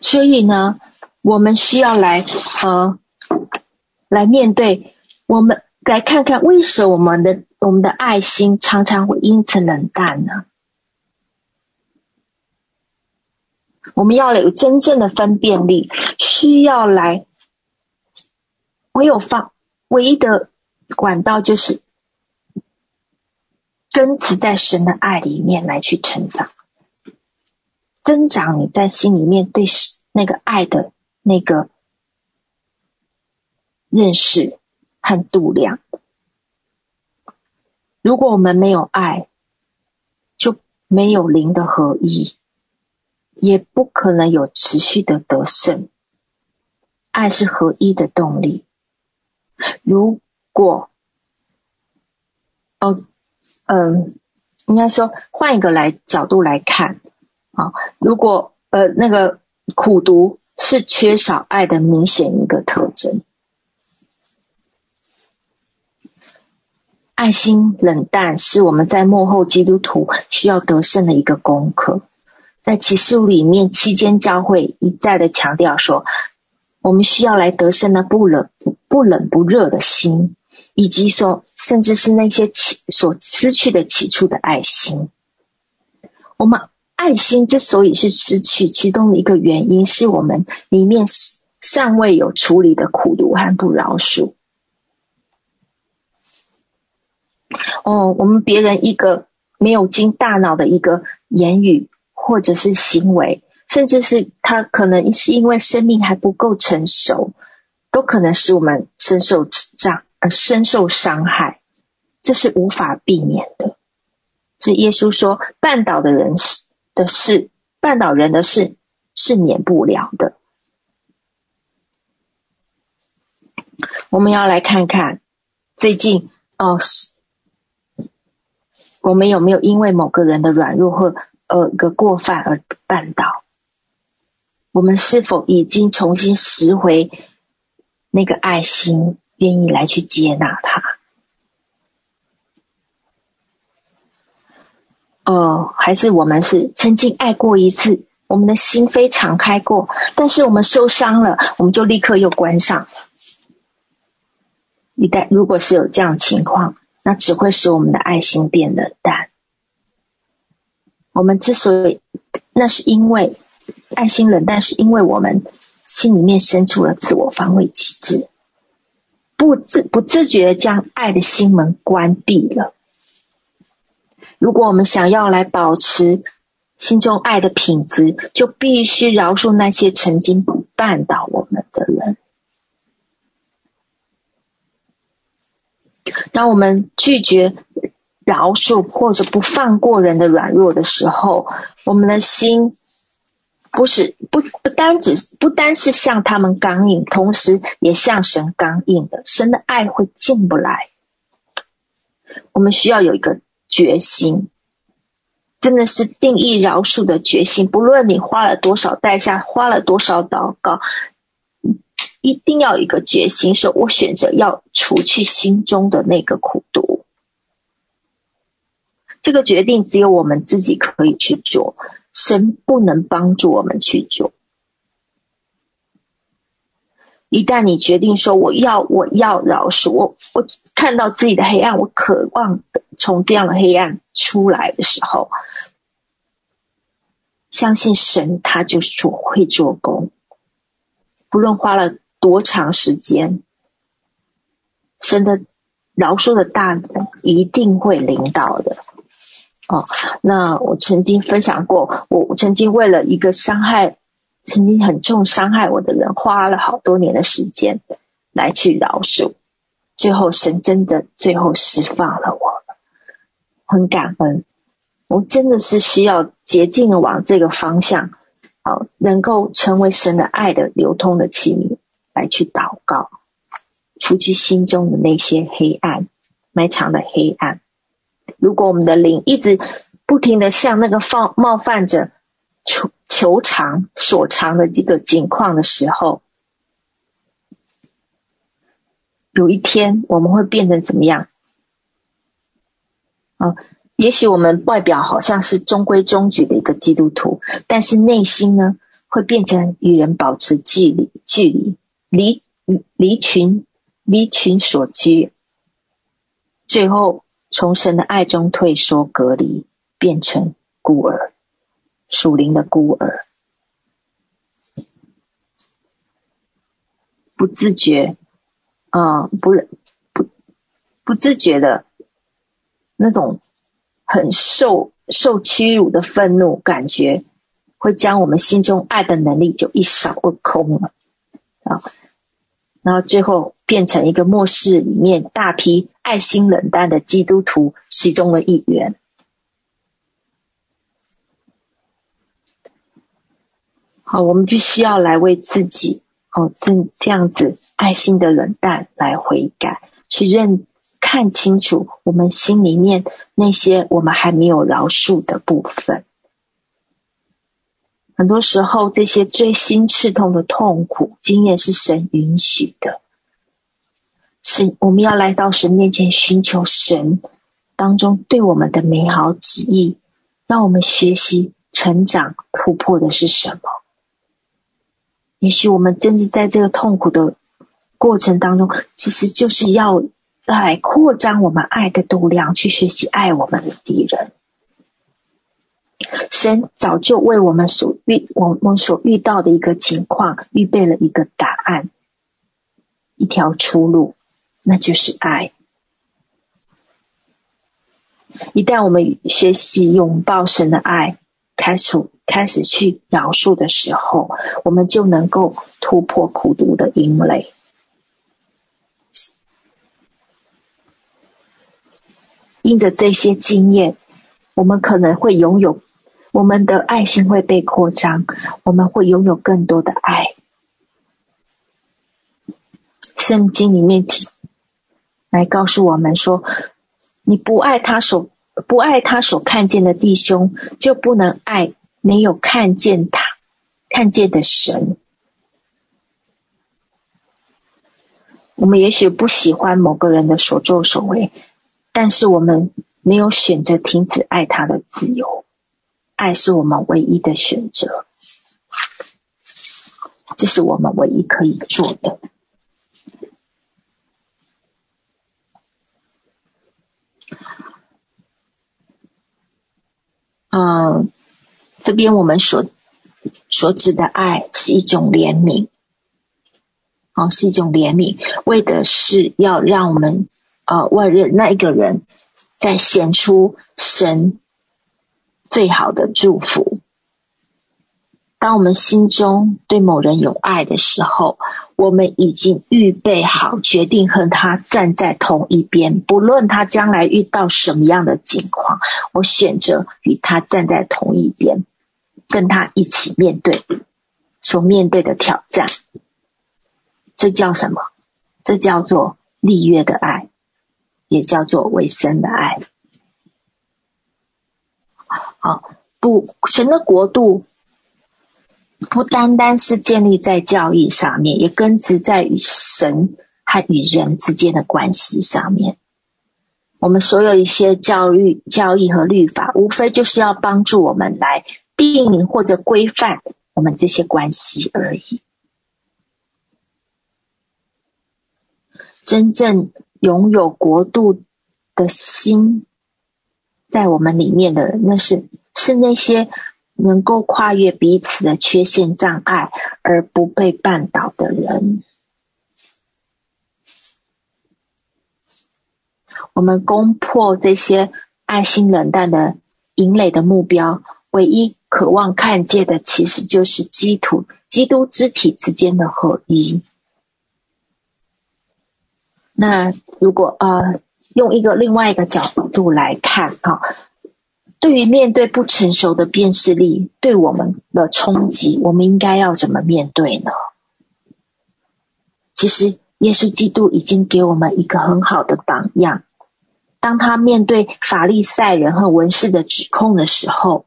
所以呢，我们需要来呃，来面对，我们来看看为什么我们的我们的爱心常常会因此冷淡呢？我们要有真正的分辨力，需要来，唯有放唯一的管道就是根植在神的爱里面来去成长。增长你在心里面对那个爱的那个认识和度量。如果我们没有爱，就没有灵的合一，也不可能有持续的得胜。爱是合一的动力。如果，哦，嗯，应该说换一个来角度来看。啊，如果呃那个苦读是缺少爱的明显一个特征，爱心冷淡是我们在幕后基督徒需要得胜的一个功课。在启示录里面，期间教会一再的强调说，我们需要来得胜那不冷不冷不热的心，以及说甚至是那些起所失去的起初的爱心，我们。爱心之所以是失去，其中的一个原因是我们里面尚未有处理的苦毒和不饶恕。哦，我们别人一个没有经大脑的一个言语或者是行为，甚至是他可能是因为生命还不够成熟，都可能使我们深受障呃深受伤害，这是无法避免的。所以耶稣说，绊倒的人是。的事，绊倒人的事是免不了的。我们要来看看最近哦，我们有没有因为某个人的软弱或呃一个过犯而绊倒？我们是否已经重新拾回那个爱心，愿意来去接纳他？哦，还是我们是曾经爱过一次，我们的心扉敞开过，但是我们受伤了，我们就立刻又关上。一旦如果是有这样情况，那只会使我们的爱心变冷淡。我们之所以，那是因为爱心冷淡，是因为我们心里面生出了自我防卫机制，不自不自觉将爱的心门关闭了。如果我们想要来保持心中爱的品质，就必须饶恕那些曾经绊倒我们的人。当我们拒绝饶恕或者不放过人的软弱的时候，我们的心不是不不单只不单是向他们刚硬，同时也向神刚硬的，神的爱会进不来。我们需要有一个。决心真的是定义饶恕的决心。不论你花了多少代价，花了多少祷告，一定要有一个决心，说我选择要除去心中的那个苦毒。这个决定只有我们自己可以去做，神不能帮助我们去做。一旦你决定说我要我要饶恕，我我看到自己的黑暗，我渴望从这样的黑暗出来的时候，相信神，他就是会做工，不论花了多长时间，神的饶恕的大能一定会领导的。哦，那我曾经分享过，我曾经为了一个伤害，曾经很重伤害我的人，花了好多年的时间来去饶恕，最后神真的最后释放了我，很感恩。我真的是需要竭尽的往这个方向，好，能够成为神的爱的流通的器皿，来去祷告，除去心中的那些黑暗，埋藏的黑暗。如果我们的灵一直不停的向那个放冒犯者求求偿所偿的这个境况的时候，有一天我们会变成怎么样？啊，也许我们外表好像是中规中矩的一个基督徒，但是内心呢，会变成与人保持距离，距离离离群离群所居，最后。从神的爱中退缩、隔离，变成孤儿，属灵的孤儿，不自觉，啊、呃，不不不自觉的那种很受受屈辱的愤怒感觉，会将我们心中爱的能力就一扫而空了啊。然后最后变成一个末世里面大批爱心冷淡的基督徒其中的一员。好，我们必须要来为自己哦，这这样子爱心的冷淡来悔改，去认看清楚我们心里面那些我们还没有饶恕的部分。很多时候，这些锥心刺痛的痛苦经验是神允许的，是我们要来到神面前寻求神当中对我们的美好旨意，让我们学习成长突破的是什么？也许我们真是在这个痛苦的过程当中，其实就是要来扩张我们爱的度量，去学习爱我们的敌人。神早就为我们所遇我们所遇到的一个情况预备了一个答案，一条出路，那就是爱。一旦我们学习拥抱神的爱，开始开始去饶恕的时候，我们就能够突破苦毒的营垒。因着这些经验，我们可能会拥有。我们的爱心会被扩张，我们会拥有更多的爱。圣经里面提来告诉我们说：“你不爱他所不爱他所看见的弟兄，就不能爱没有看见他看见的神。”我们也许不喜欢某个人的所作所为，但是我们没有选择停止爱他的自由。爱是我们唯一的选择，这是我们唯一可以做的。嗯，这边我们所所指的爱是一种怜悯，哦，是一种怜悯，为的是要让我们呃，为了那一个人再显出神。最好的祝福。当我们心中对某人有爱的时候，我们已经预备好，决定和他站在同一边，不论他将来遇到什么样的境况，我选择与他站在同一边，跟他一起面对所面对的挑战。这叫什么？这叫做立约的爱，也叫做委身的爱。好，不，神的国度不单单是建立在教义上面，也根植在与神和与人之间的关系上面。我们所有一些教育、教义和律法，无非就是要帮助我们来定义或者规范我们这些关系而已。真正拥有国度的心。在我们里面的，那是是那些能够跨越彼此的缺陷障碍而不被绊倒的人。我们攻破这些爱心冷淡的营垒的目标，唯一渴望看见的，其实就是基督基督肢体之间的合一。那如果呃，用一个另外一个角度来看啊，对于面对不成熟的辨识力对我们的冲击，我们应该要怎么面对呢？其实，耶稣基督已经给我们一个很好的榜样。当他面对法利赛人和文士的指控的时候，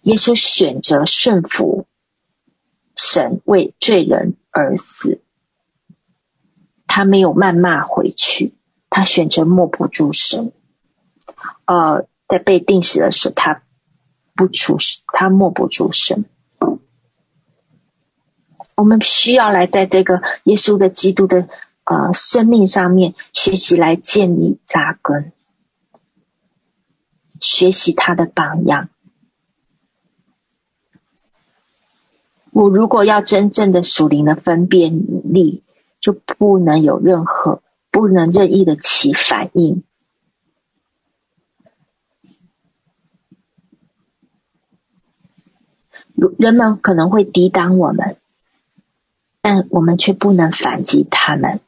耶稣选择顺服神，为罪人而死。他没有谩骂回去，他选择默不作声。呃，在被定死的时候，他不出声，他默不作声。我们需要来在这个耶稣的基督的呃生命上面学习，来建立扎根，学习他的榜样。我如果要真正的属灵的分辨力，就不能有任何不能任意的起反应。人们可能会抵挡我们，但我们却不能反击他们。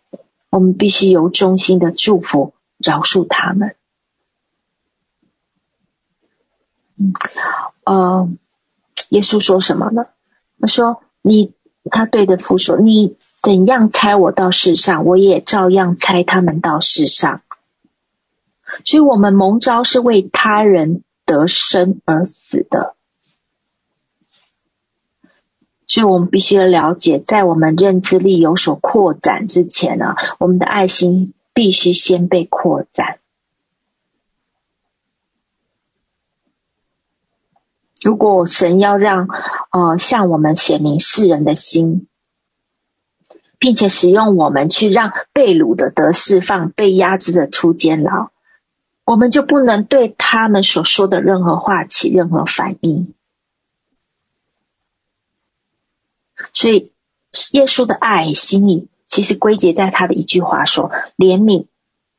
我们必须由衷心的祝福饶恕他们。嗯，呃，耶稣说什么呢？他说：“你，他对着父说，你。”怎样差我到世上，我也照样差他们到世上。所以，我们蒙召是为他人得生而死的。所以我们必须要了解，在我们认知力有所扩展之前呢，我们的爱心必须先被扩展。如果神要让呃向我们显明世人的心。并且使用我们去让被掳的得释放，被压制的出监牢，我们就不能对他们所说的任何话起任何反应。所以，耶稣的爱心意其实归结在他的一句话说：“怜悯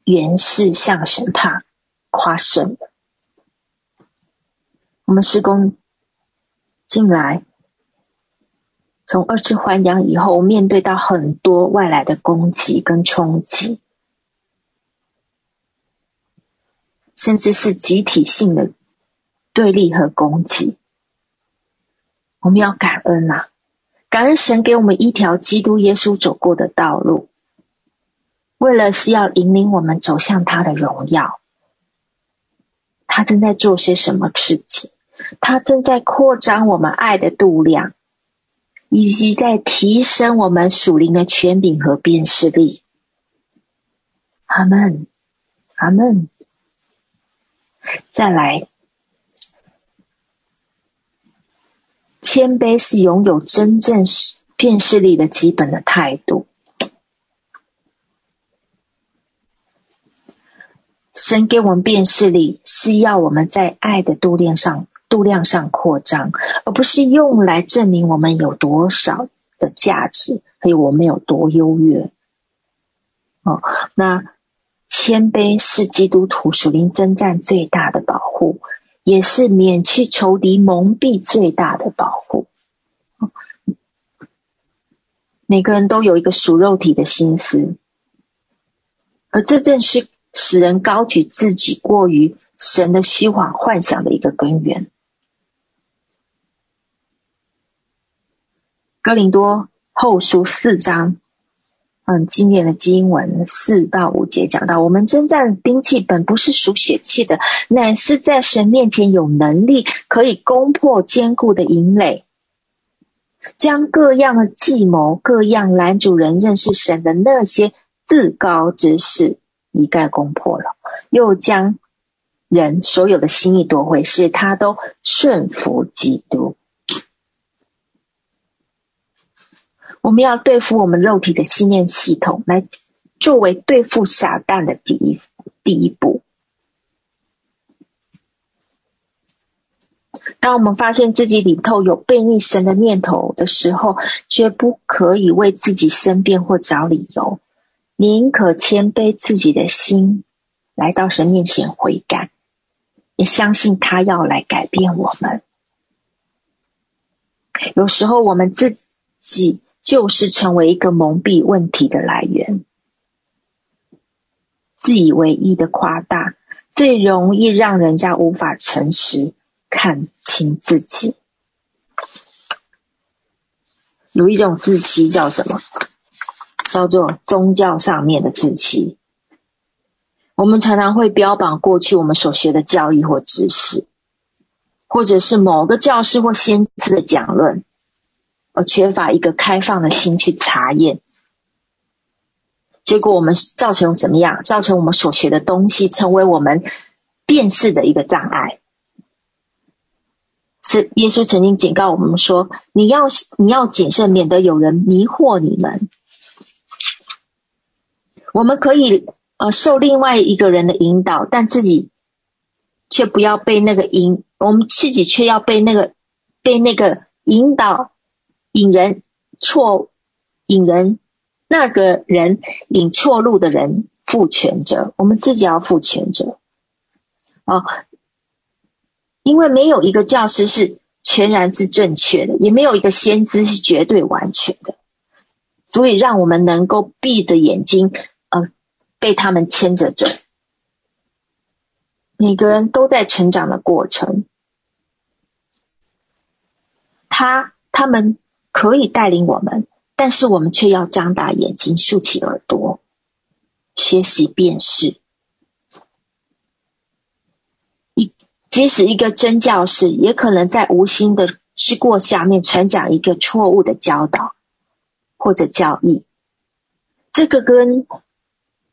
原是向神他夸胜的。”我们施工进来。从二次还阳以后，面对到很多外来的攻击跟冲击，甚至是集体性的对立和攻击，我们要感恩呐、感恩神给我们一条基督耶稣走过的道路，为了是要引领我们走向他的荣耀。他正在做些什么事情？他正在扩张我们爱的度量。以及在提升我们属灵的权柄和辨识力。阿门，阿门。再来，谦卑是拥有真正辨识力的基本的态度。神给我们辨识力，是要我们在爱的度量上。度量上扩张，而不是用来证明我们有多少的价值，还有我们有多优越。哦，那谦卑是基督徒属灵征战最大的保护，也是免去仇敌蒙蔽最大的保护。每个人都有一个属肉体的心思，而这正是使人高举自己过于神的虚谎幻想的一个根源。哥林多后书四章，嗯，经典的经文四到五节讲到，我们征战兵器本不是属血气的，乃是在神面前有能力，可以攻破坚固的营垒，将各样的计谋、各样拦阻人认识神的那些自高之事一概攻破了，又将人所有的心意夺回，使他都顺服基督。我们要对付我们肉体的信念系统，来作为对付撒旦的第一第一步。当我们发现自己里头有悖逆神的念头的时候，绝不可以为自己申辩或找理由，宁可谦卑自己的心，来到神面前悔改，也相信他要来改变我们。有时候我们自己就是成为一个蒙蔽问题的来源，自以为意的夸大，最容易让人家无法诚实看清自己。有一种自欺叫什么？叫做宗教上面的自欺。我们常常会标榜过去我们所学的教义或知识，或者是某个教师或先知的讲论，而缺乏一个开放的心去查验。结果我们造成怎么样？造成我们所学的东西成为我们辨识的一个障碍。是耶稣曾经警告我们说：“你要你要谨慎，免得有人迷惑你们。”我们可以呃受另外一个人的引导，但自己却不要被那个引，我们自己却要被那个被那个引导引人错引人。那个人引错路的人负全责，我们自己要负全责哦。因为没有一个教师是全然是正确的，也没有一个先知是绝对完全的，足以让我们能够闭着眼睛，呃，被他们牵着走。每个人都在成长的过程，他他们可以带领我们。但是我们却要张大眼睛，竖起耳朵，学习辨识。一即使一个真教师，也可能在无心的之过下面传讲一个错误的教导或者教义。这个跟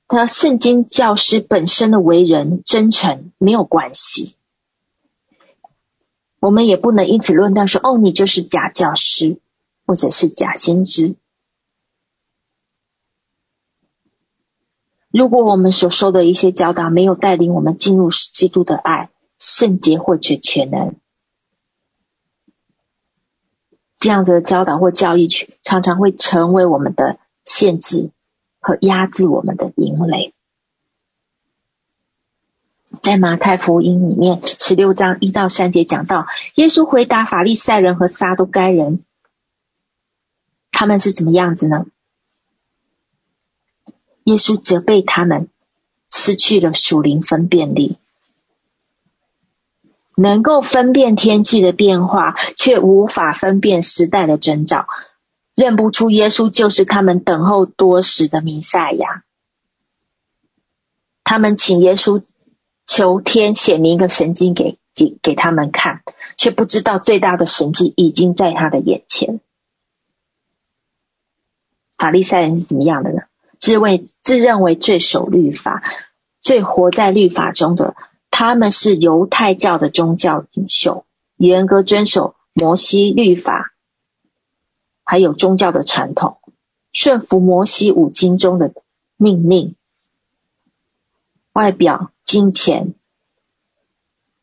他圣经教师本身的为人真诚没有关系。我们也不能因此论断说：“哦，你就是假教师。”或者是假先知。如果我们所受的一些教导没有带领我们进入基督的爱、圣洁或者全能，这样的教导或教育，常常会成为我们的限制和压制我们的营垒。在马太福音里面十六章一到三节讲到，耶稣回答法利赛人和撒都该人。他们是怎么样子呢？耶稣责备他们失去了属灵分辨力，能够分辨天气的变化，却无法分辨时代的征兆，认不出耶稣就是他们等候多时的弥赛亚。他们请耶稣求天显明一个神迹给给给他们看，却不知道最大的神迹已经在他的眼前。法利赛人是怎么样的呢？自为自认为最守律法、最活在律法中的，他们是犹太教的宗教领袖，严格遵守摩西律法，还有宗教的传统，顺服摩西五经中的命令，外表金钱，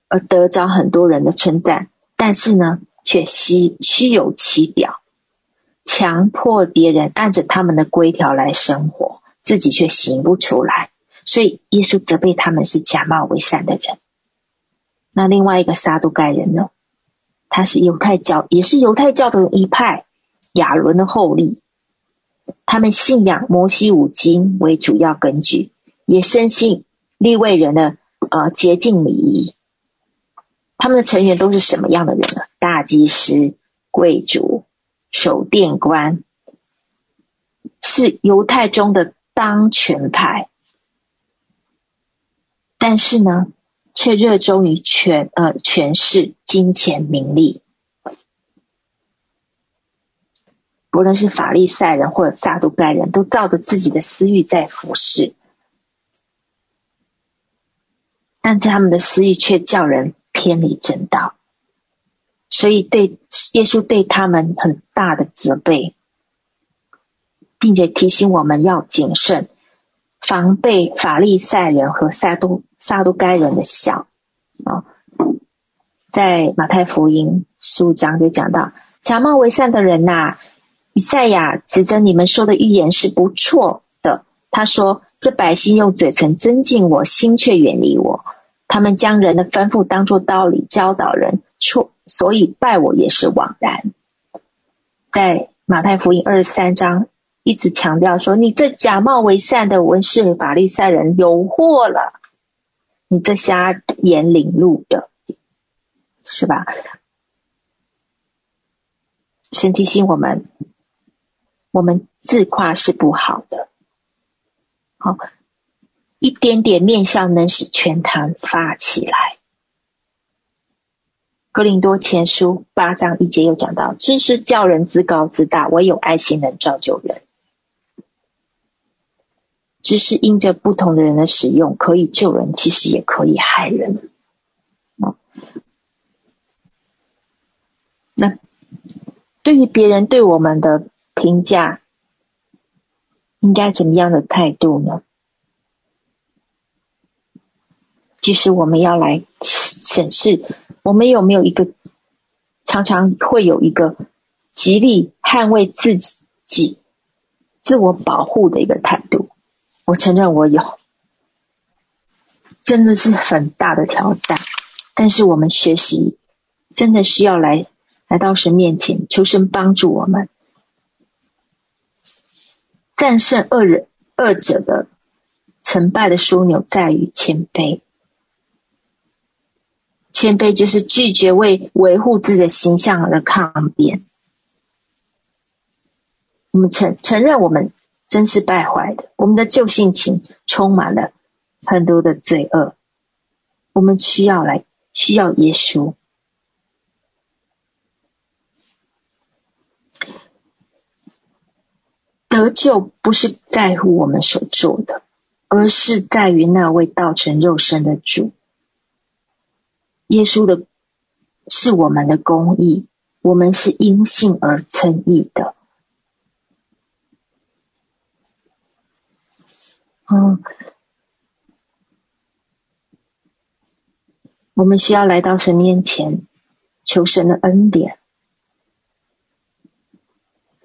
而得着很多人的称赞，但是呢，却虚虚有其表。强迫别人按着他们的规条来生活，自己却行不出来，所以耶稣责备他们是假冒为善的人。那另外一个撒都该人呢？他是犹太教，也是犹太教的一派，亚伦的后裔。他们信仰摩西五经为主要根据，也深信利未人的呃洁净礼仪。他们的成员都是什么样的人呢？大祭司、贵族。守殿官是犹太中的当权派，但是呢，却热衷于权呃权势、金钱、名利。不论是法利赛人或者撒都该人，都照着自己的私欲在服侍，但他们的私欲却叫人偏离正道。所以，对耶稣对他们很大的责备，并且提醒我们要谨慎，防备法利赛人和撒都撒都该人的笑啊。在马太福音十五章就讲到，假冒为善的人呐、啊，以赛亚指着你们说的预言是不错的。他说：“这百姓用嘴唇尊敬我，心却远离我。他们将人的吩咐当作道理教导人，错，所以拜我也是枉然。”在马太福音二十三章一直强调说：“你这假冒为善的文士和法利赛人有祸了，你这瞎眼领路的。”是吧？神提醒我们，我们自夸是不好的。好，一点点面相能使全坛发起来。哥林多前书八章一节又讲到：知识叫人自高自大，唯有爱心能造就人。知识因着不同的人的使用，可以救人，其实也可以害人。那对于别人对我们的评价，应该怎么样的态度呢？其实我们要来审视，我们有没有一个常常会有一个极力捍卫自己、自我保护的一个态度。我承认我有，真的是很大的挑战。但是我们学习真的需要来。来到神面前，求神帮助我们战胜恶人、恶者的成败的枢纽在于谦卑。谦卑就是拒绝为维护自己的形象而抗辩。我们承承认我们真是败坏的，我们的旧性情充满了很多的罪恶。我们需要来需要耶稣。得救不是在乎我们所做的，而是在于那位道成肉身的主。耶稣的是我们的公义，我们是因信而称义的。嗯，我们需要来到神面前，求神的恩典。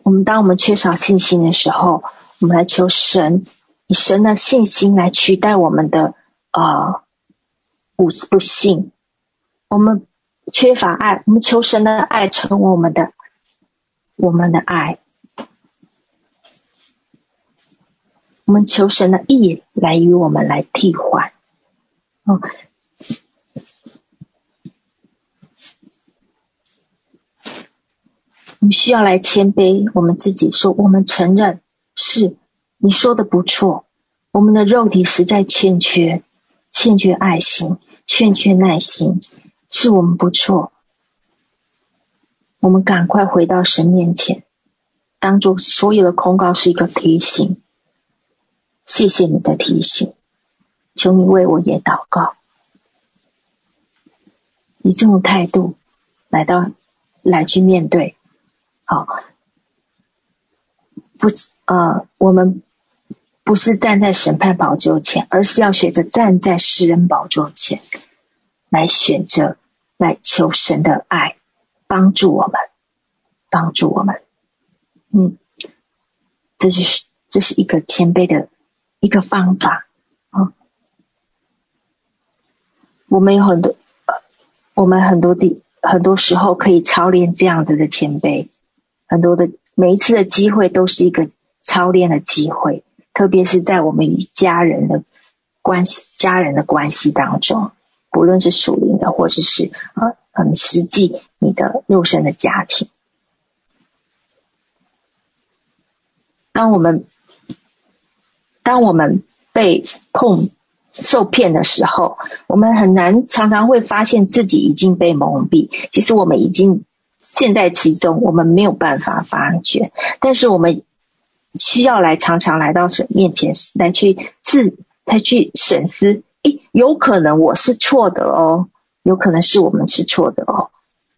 我们当我们缺少信心的时候，我们来求神，以神的信心来取代我们的啊不不信。我们缺乏爱，我们求神的爱成为我们的我们的爱。我们求神的义来与我们来替换。哦。我们需要来谦卑，我们自己说，我们承认是你说的不错，我们的肉体实在欠缺，欠缺爱心，欠缺耐心，是我们不错。我们赶快回到神面前，当做所有的控告是一个提醒。谢谢你的提醒，求你为我也祷告，以这种态度来到来去面对。好，不，呃，我们不是站在审判宝座前，而是要学着站在世人宝座前，来选择，来求神的爱，帮助我们，帮助我们。嗯，这就是这是一个谦卑的一个方法啊、我们有很多，我们很多地，很多时候可以操练这样子的谦卑。很多的每一次的机会都是一个操练的机会，特别是在我们与家人的关系、家人的关系当中，不论是属灵的，或者是是呃很实际你的肉身的家庭。当我们当我们被碰受骗的时候，我们很难常常会发现自己已经被蒙蔽，其实我们已经。陷在其中，我们没有办法发觉，但是我们需要来常常来到神面前，来去自来去审思。诶，有可能我是错的哦，有可能是我们是错的哦。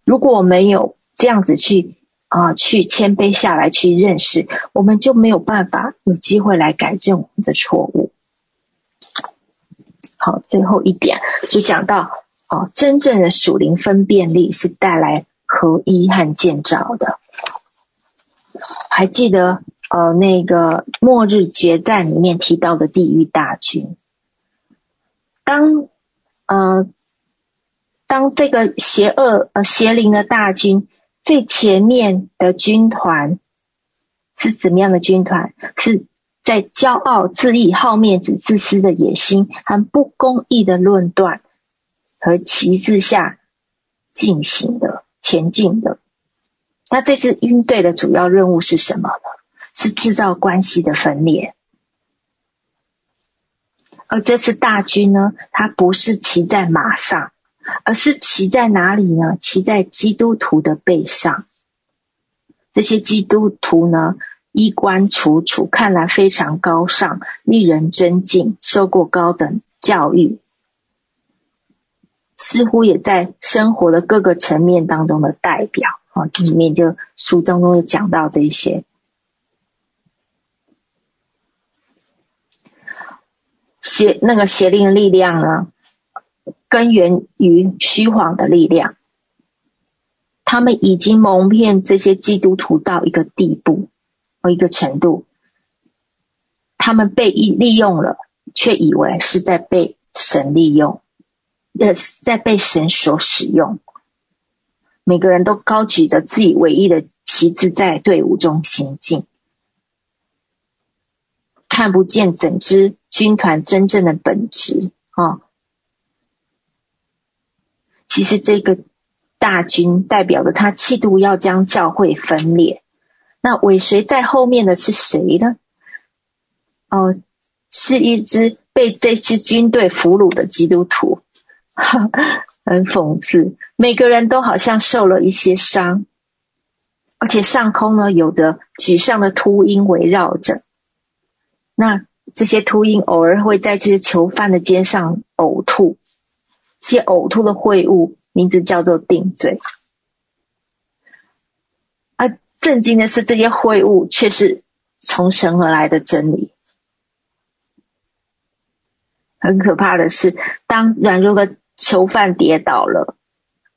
如果我没有这样子去啊、去谦卑下来去认识，我们就没有办法有机会来改正我们的错误。好，最后一点就讲到哦，真正的属灵分辨力是带来合一和建造的。还记得呃那个末日决战里面提到的地狱大军，当呃当这个邪恶呃邪灵的大军最前面的军团是怎么样的军团？是在骄傲、自义、好面子、自私的野心和不公义的论断和旗帜下进行的前进的。那这支军队的主要任务是什么呢？是制造关系的分裂。而这次大军呢，他不是骑在马上，而是骑在哪里呢？骑在基督徒的背上。这些基督徒呢，衣冠楚楚，看来非常高尚，令人尊敬，受过高等教育，似乎也在生活的各个层面当中的代表。啊，里面就书中都有讲到这些邪那个邪灵力量呢，根源于虚谎的力量。他们已经蒙骗这些基督徒到一个地步到一个程度，他们被利用了，却以为是在被神利用，呃，在被神所使用。每个人都高举着自己唯一的旗帜，在队伍中行进，看不见整支军团真正的本质啊、哦！其实这个大军代表着他企图要将教会分裂。那尾随在后面的是谁呢？哦，是一支被这支军队俘虏的基督徒。很讽刺，每个人都好像受了一些伤，而且上空呢有着沮丧的秃鹰围绕着。那这些秃鹰偶尔会在这些囚犯的肩上呕吐，这些呕吐的秽物名字叫做定罪。而震惊的是，这些秽物却是从神而来的真理。很可怕的是，当软弱的。囚犯跌倒了，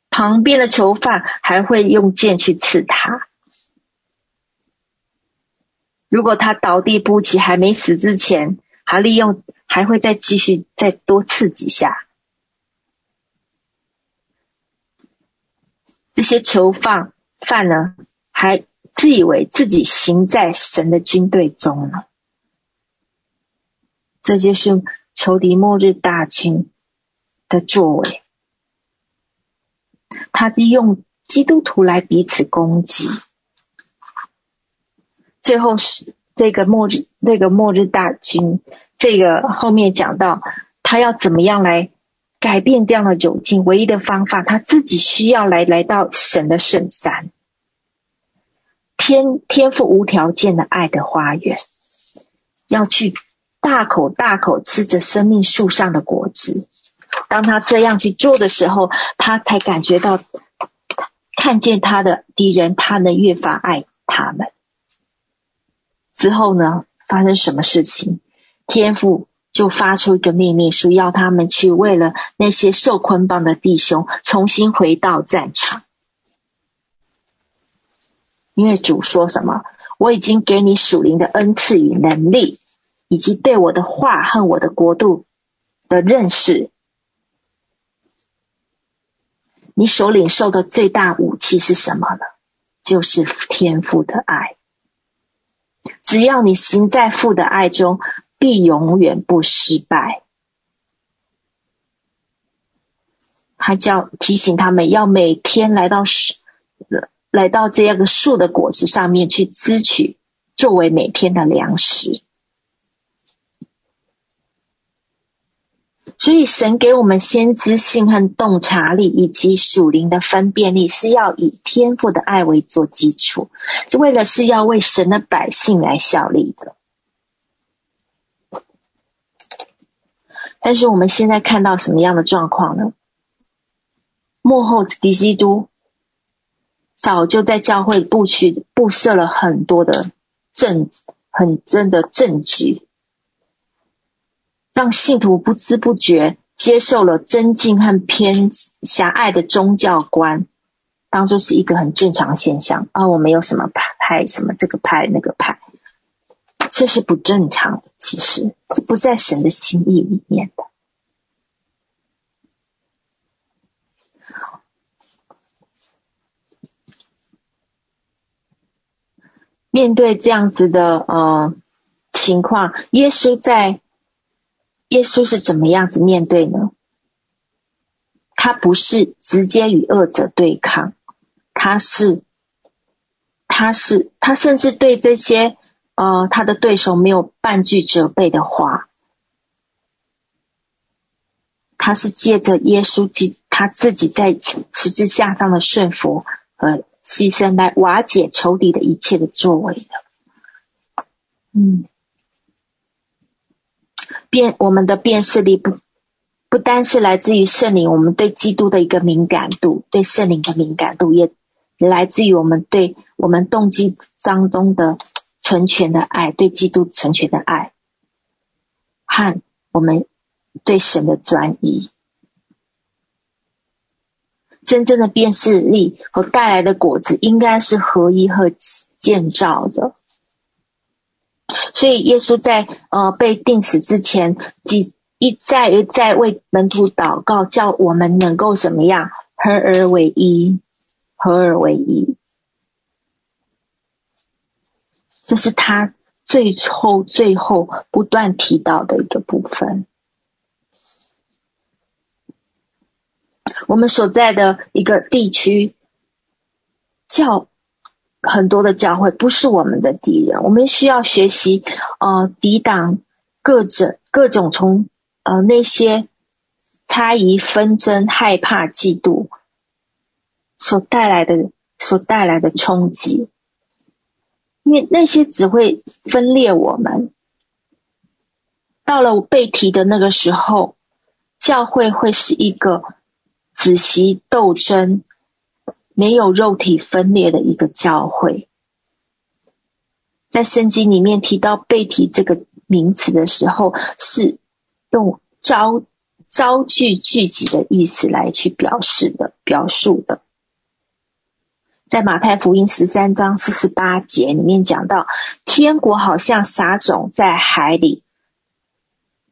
旁边的囚犯还会用剑去刺他。如果他倒地不起，还没死之前，还利用还会再继续再多刺几下。这些囚犯犯呢，还自以为自己行在神的军队中了。这就是仇敌末日大军的作为，他是用基督徒来彼此攻击。最后是这个末日，这个末日大军，这个后面讲到他要怎么样来改变这样的窘境，唯一的方法，他自己需要来来到神的圣山，天天赋无条件的爱的花园，要去大口大口吃着生命树上的果子。当他这样去做的时候，他才感觉到看见他的敌人，他能越发爱他们。之后呢，发生什么事情？天父就发出一个命令书，要他们去为了那些受捆绑的弟兄重新回到战场。因为主说什么？我已经给你属灵的恩赐与能力，以及对我的话和我的国度的认识。你所领受的最大武器是什么呢？就是天父的爱。只要你行在父的爱中，必永远不失败。他叫提醒他们要每天来到树，来到这样个树的果子上面去支取，作为每天的粮食。所以，神给我们先知性和洞察力，以及属灵的分辨力，是要以天赋的爱为做基础，是为了是要为神的百姓来效力的。但是，我们现在看到什么样的状况呢？幕后敌基督早就在教会布局布设了很多的阵，很真的阵局。让信徒不知不觉接受了增进和偏狭隘的宗教观，当做是一个很正常现象啊。我没有什么派派什么这个派那个派，这是不正常的。其实这不在神的心意里面的。面对这样子的呃情况，耶稣在耶稣是怎么样子面对呢？他不是直接与恶者对抗，他是他是他甚至对这些呃他的对手没有半句责备的话，他是借着耶稣基他自己在十字架上的顺服和。牺牲来瓦解仇敌的一切的作为的，嗯，辨我们的辨识力不不单是来自于圣灵，我们对基督的一个敏感度，对圣灵的敏感度，也来自于我们对我们动机当中的纯全的爱，对基督纯全的爱，和我们对神的专一。真正的辨识力和带来的果子，应该是合一和建造的。所以，耶稣在呃被钉死之前，几一再一再为门徒祷告，叫我们能够怎么样合而为一，合而为一。这是他最后最后不断提到的一个部分。我们所在的一个地区，教很多的教会不是我们的敌人，我们需要学习呃抵挡各种各种从呃那些猜疑、纷争、害怕、嫉妒所带来的所带来的冲击，因为那些只会分裂我们。到了被提的那个时候，教会会是一个。仔细斗争，没有肉体分裂的一个教会，在圣经里面提到被体这个名词的时候，是用招招聚聚集的意思来去表示的表述的。在马太福音十三章四十八节里面讲到，天国好像撒种在海里，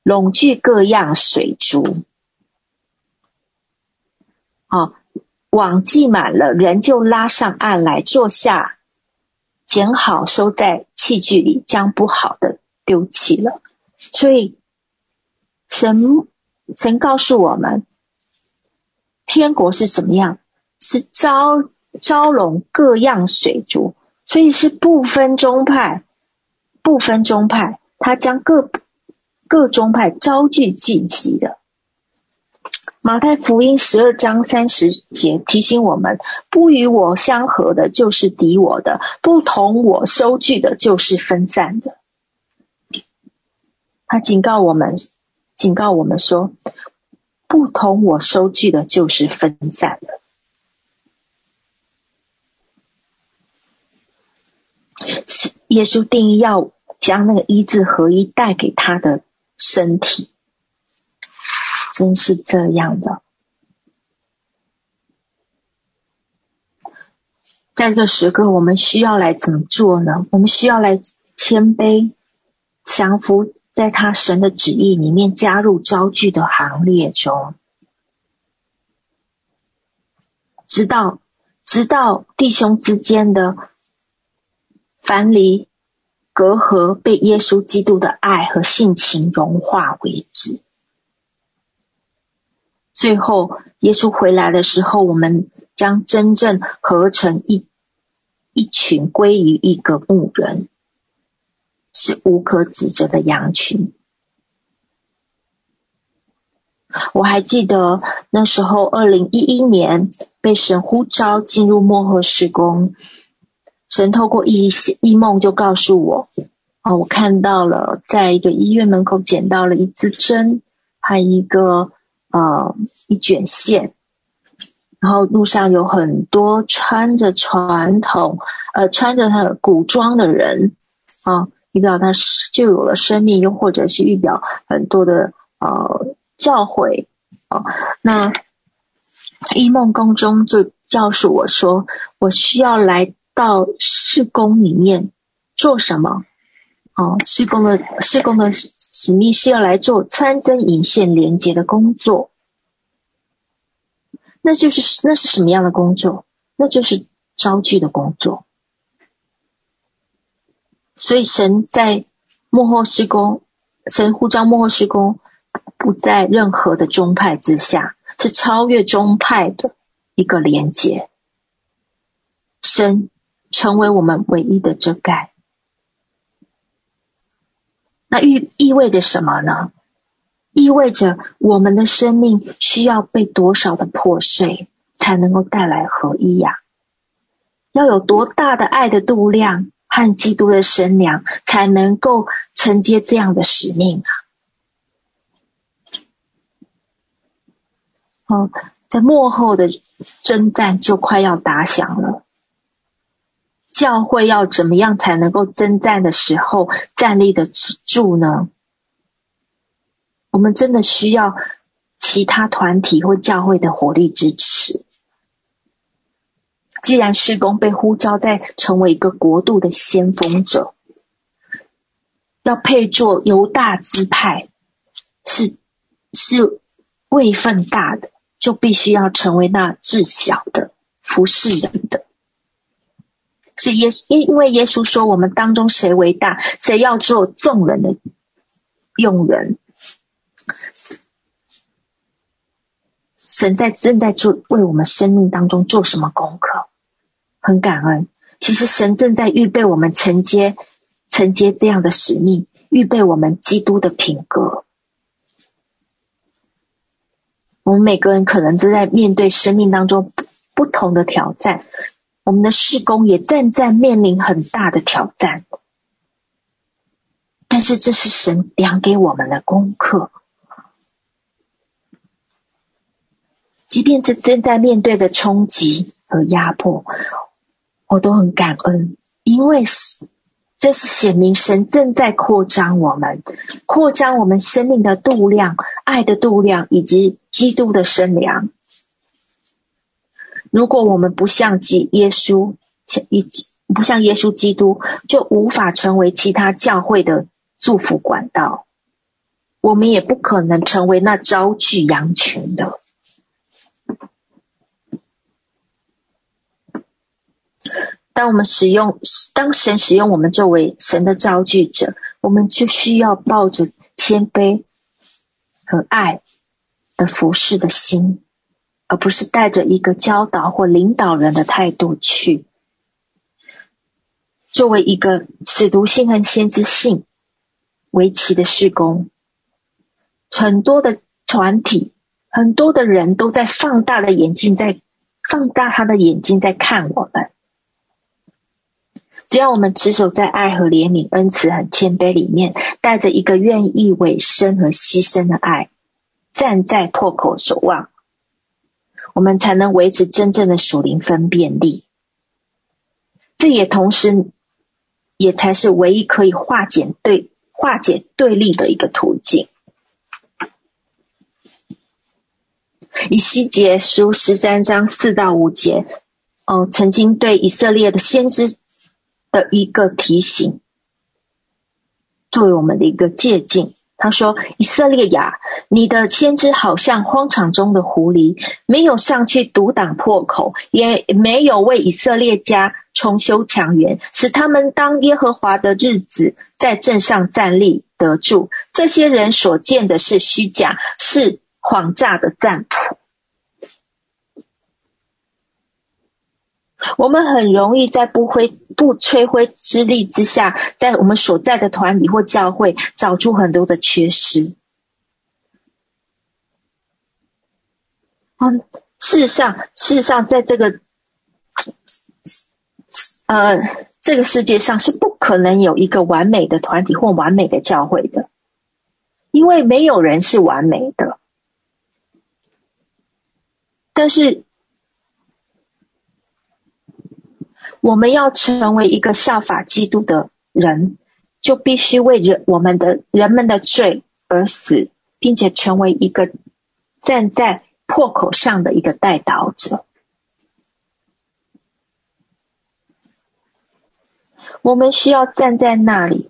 拢聚各样水族。啊，网系满了，人就拉上岸来坐下，捡好收在器具里，将不好的丢弃了。所以神神告诉我们，天国是怎么样？是招招拢各样水族，所以是不分宗派，不分宗派，他将各各宗派招聚聚集的。马太福音十二章三十节提醒我们：不与我相合的，就是敌我的；不同我收据的，就是分散的。他警告我们，警告我们说：不同我收据的，就是分散的。耶稣定义要将那个一字合一带给他的身体。真是这样的，在这时刻，我们需要来怎么做呢？我们需要来谦卑、降服，在他神的旨意里面，加入招聚的行列中，直到直到弟兄之间的藩篱、隔阂被耶稣基督的爱和性情融化为止。最后，耶稣回来的时候，我们将真正合成一一群归于一个牧人，是无可指责的羊群。我还记得那时候，二零一一年被神呼召进入末后施工，神透过异异梦就告诉我，哦，我看到了，在一个医院门口捡到了一支针和一个。呃，一卷线，然后路上有很多穿着传统、呃，穿着他古装的人啊，预表他就有了生命，又或者是预表很多的呃教诲哦，那异梦宫中就告诉我说，我需要来到事宫里面做什么？哦，事工的事工的使命是要来做穿针引线连接的工作。那就是那是什么样的工作？那就是招聚的工作。所以神在幕后施工，神呼召幕后施工，不在任何的宗派之下，是超越宗派的一个连接。神成为我们唯一的遮盖。那意意味着什么呢？意味着我们的生命需要被多少的破碎，才能够带来合一呀？要有多大的爱的度量？和基督的神量，才能够承接这样的使命啊！哦，在幕后的征战就快要打响了，教会要怎么样才能够征战的时候站立得住呢？我们真的需要其他团体或教会的火力支持。既然施工被呼召在成为一个国度的先锋者，要配作犹大支派，是是位分大的，就必须要成为那至小的服侍人的。是耶稣，因因为耶稣说，我们当中谁为大，谁要做众人的用人。神在正在做为我们生命当中做什么功课？很感恩，其实神正在预备我们承接承接这样的使命，预备我们基督的品格。我们每个人可能都在面对生命当中不同的挑战，我们的事工也正在面临很大的挑战。但是这是神量给我们的功课，即便是正在面对的冲击和压迫。我都很感恩，因为是这是显明神正在扩张我们，扩张我们生命的度量、爱的度量以及基督的身量。如果我们不像基耶稣，像一不像耶稣基督，就无法成为其他教会的祝福管道。我们也不可能成为那招聚羊群的。当我们使用，当神使用我们作为神的召聚者，我们就需要抱着谦卑和爱的服侍的心，而不是带着一个教导或领导人的态度去。作为一个使徒信和先知性为其的事工，很多的团体，很多的人都在放大的眼睛，在放大他的眼睛在看我们。只要我们持守在爱和怜悯、恩慈和谦卑里面，带着一个愿意委身和牺牲的爱，站在破口守望，我们才能维持真正的属灵分辨力。这也同时，也才是唯一可以化解对化解对立的一个途径。以西结书十三章四到五节，哦，曾经对以色列的先知。的一个提醒，作为我们的一个借鉴。他说：“以色列呀，你的先知好像荒场中的狐狸，没有上去阻挡破口，也没有为以色列家重修墙垣，使他们当耶和华的日子在阵上站立得住。这些人所见的是虚假，是谎诈的占卜。”我们很容易在不灰不吹灰之力之下，在我们所在的团体或教会找出很多的缺失。嗯，事实上，事实上，在这个呃这个世界上是不可能有一个完美的团体或完美的教会的，因为没有人是完美的。但是。我们要成为一个效法基督的人，就必须为人我们的人们的罪而死，并且成为一个站在破口上的一个代祷者。我们需要站在那里，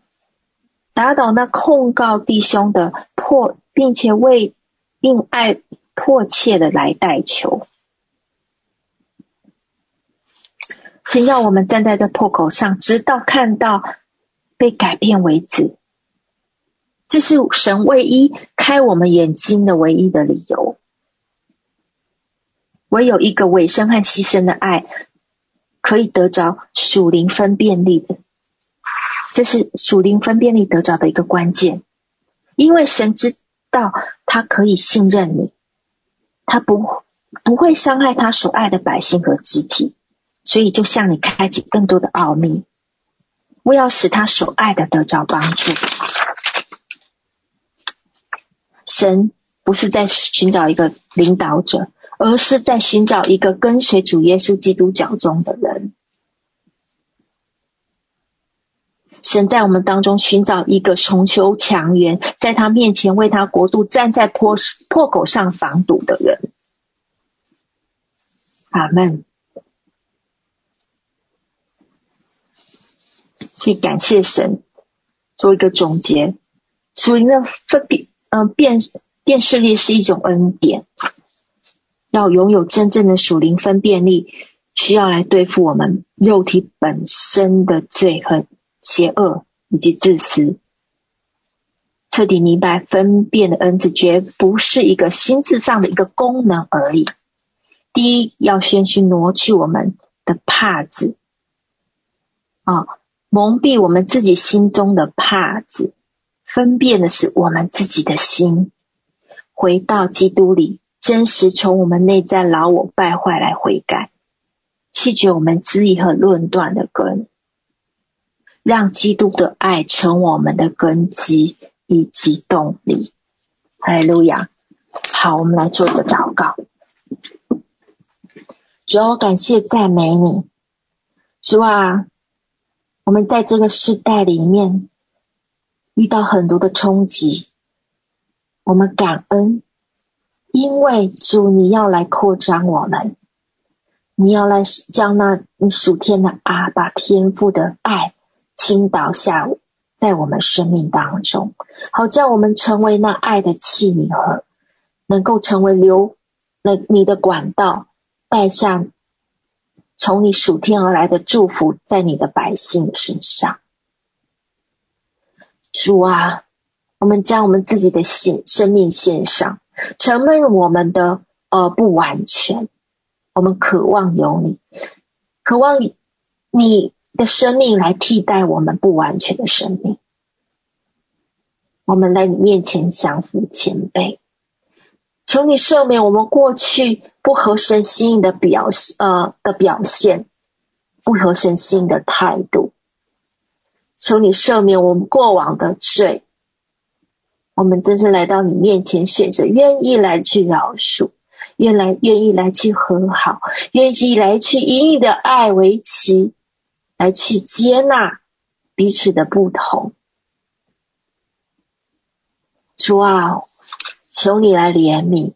打倒那控告弟兄的破，并且为因爱迫切的来代求。神要我们站在这破口上，直到看到被改变为止。这是神唯一开我们眼睛的唯一的理由。唯有一个委身和牺牲的爱，可以得着属灵分辨力的。这是属灵分辨力得着的一个关键，因为神知道他可以信任你，他不不会伤害他所爱的百姓和肢体。所以，就向你开启更多的奥秘，我要使他所爱的得着帮助。神不是在寻找一个领导者，而是在寻找一个跟随主耶稣基督脚中的人。神在我们当中寻找一个寻求强援，在他面前为他国度站在破破口上防堵的人。阿门。去感谢神，做一个总结。属灵的分辨，嗯，辨辨识力是一种恩典。要拥有真正的属灵分辨力，需要来对付我们肉体本身的罪和邪恶以及自私。彻底明白分辨的恩赐，绝不是一个心智上的一个功能而已。第一，要先去挪去我们的帕子啊。蒙蔽我们自己心中的帕子，分辨的是我们自己的心。回到基督里，真实从我们内在老我败坏来悔改，弃绝我们质疑和论断的根，让基督的爱成我们的根基以及动力。哈利路亚！好，我们来做一个祷告。主啊，感谢赞美你，主啊。我们在这个世代里面遇到很多的冲击，我们感恩，因为主你要来扩张我们，你要来将那你属天的阿爸天父的爱倾倒下在我们生命当中，好叫我们成为那爱的器皿和能够成为流那你的管道，带向。从你属天而来的祝福，在你的百姓身上，主啊，我们将我们自己的献生命献上，承认我们的呃不完全，我们渴望有你，渴望你的生命来替代我们不完全的生命，我们在你面前降服谦卑。求你赦免我们过去不合神心意的表，呃的表现，不合神心意的态度。求你赦免我们过往的罪。我们真正来到你面前，选择愿意来去饶恕，愿来愿意来去和好，愿意来去以你的爱为旗，来去接纳彼此的不同。主啊。求你来怜悯，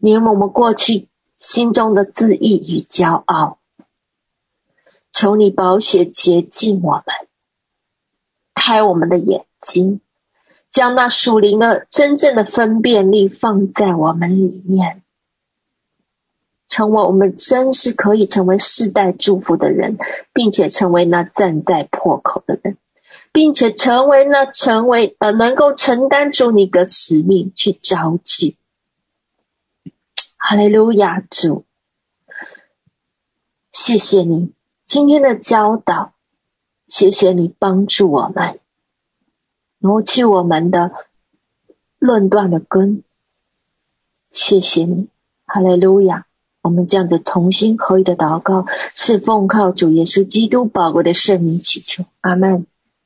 怜悯我们过去心中的自意与骄傲。求你宝血洁净我们，开我们的眼睛，将那属灵的真正的分辨力放在我们里面，成为我们真是可以成为世代祝福的人，并且成为那站在破口的人。并且成为那成为呃能够承担住你的使命去招聚，哈利路亚主，谢谢你今天的教导，谢谢你帮助我们挪去我们的论断的根，谢谢你，哈利路亚，我们这样子同心合一的祷告，是奉靠主耶稣基督宝贵的圣名祈求，阿门。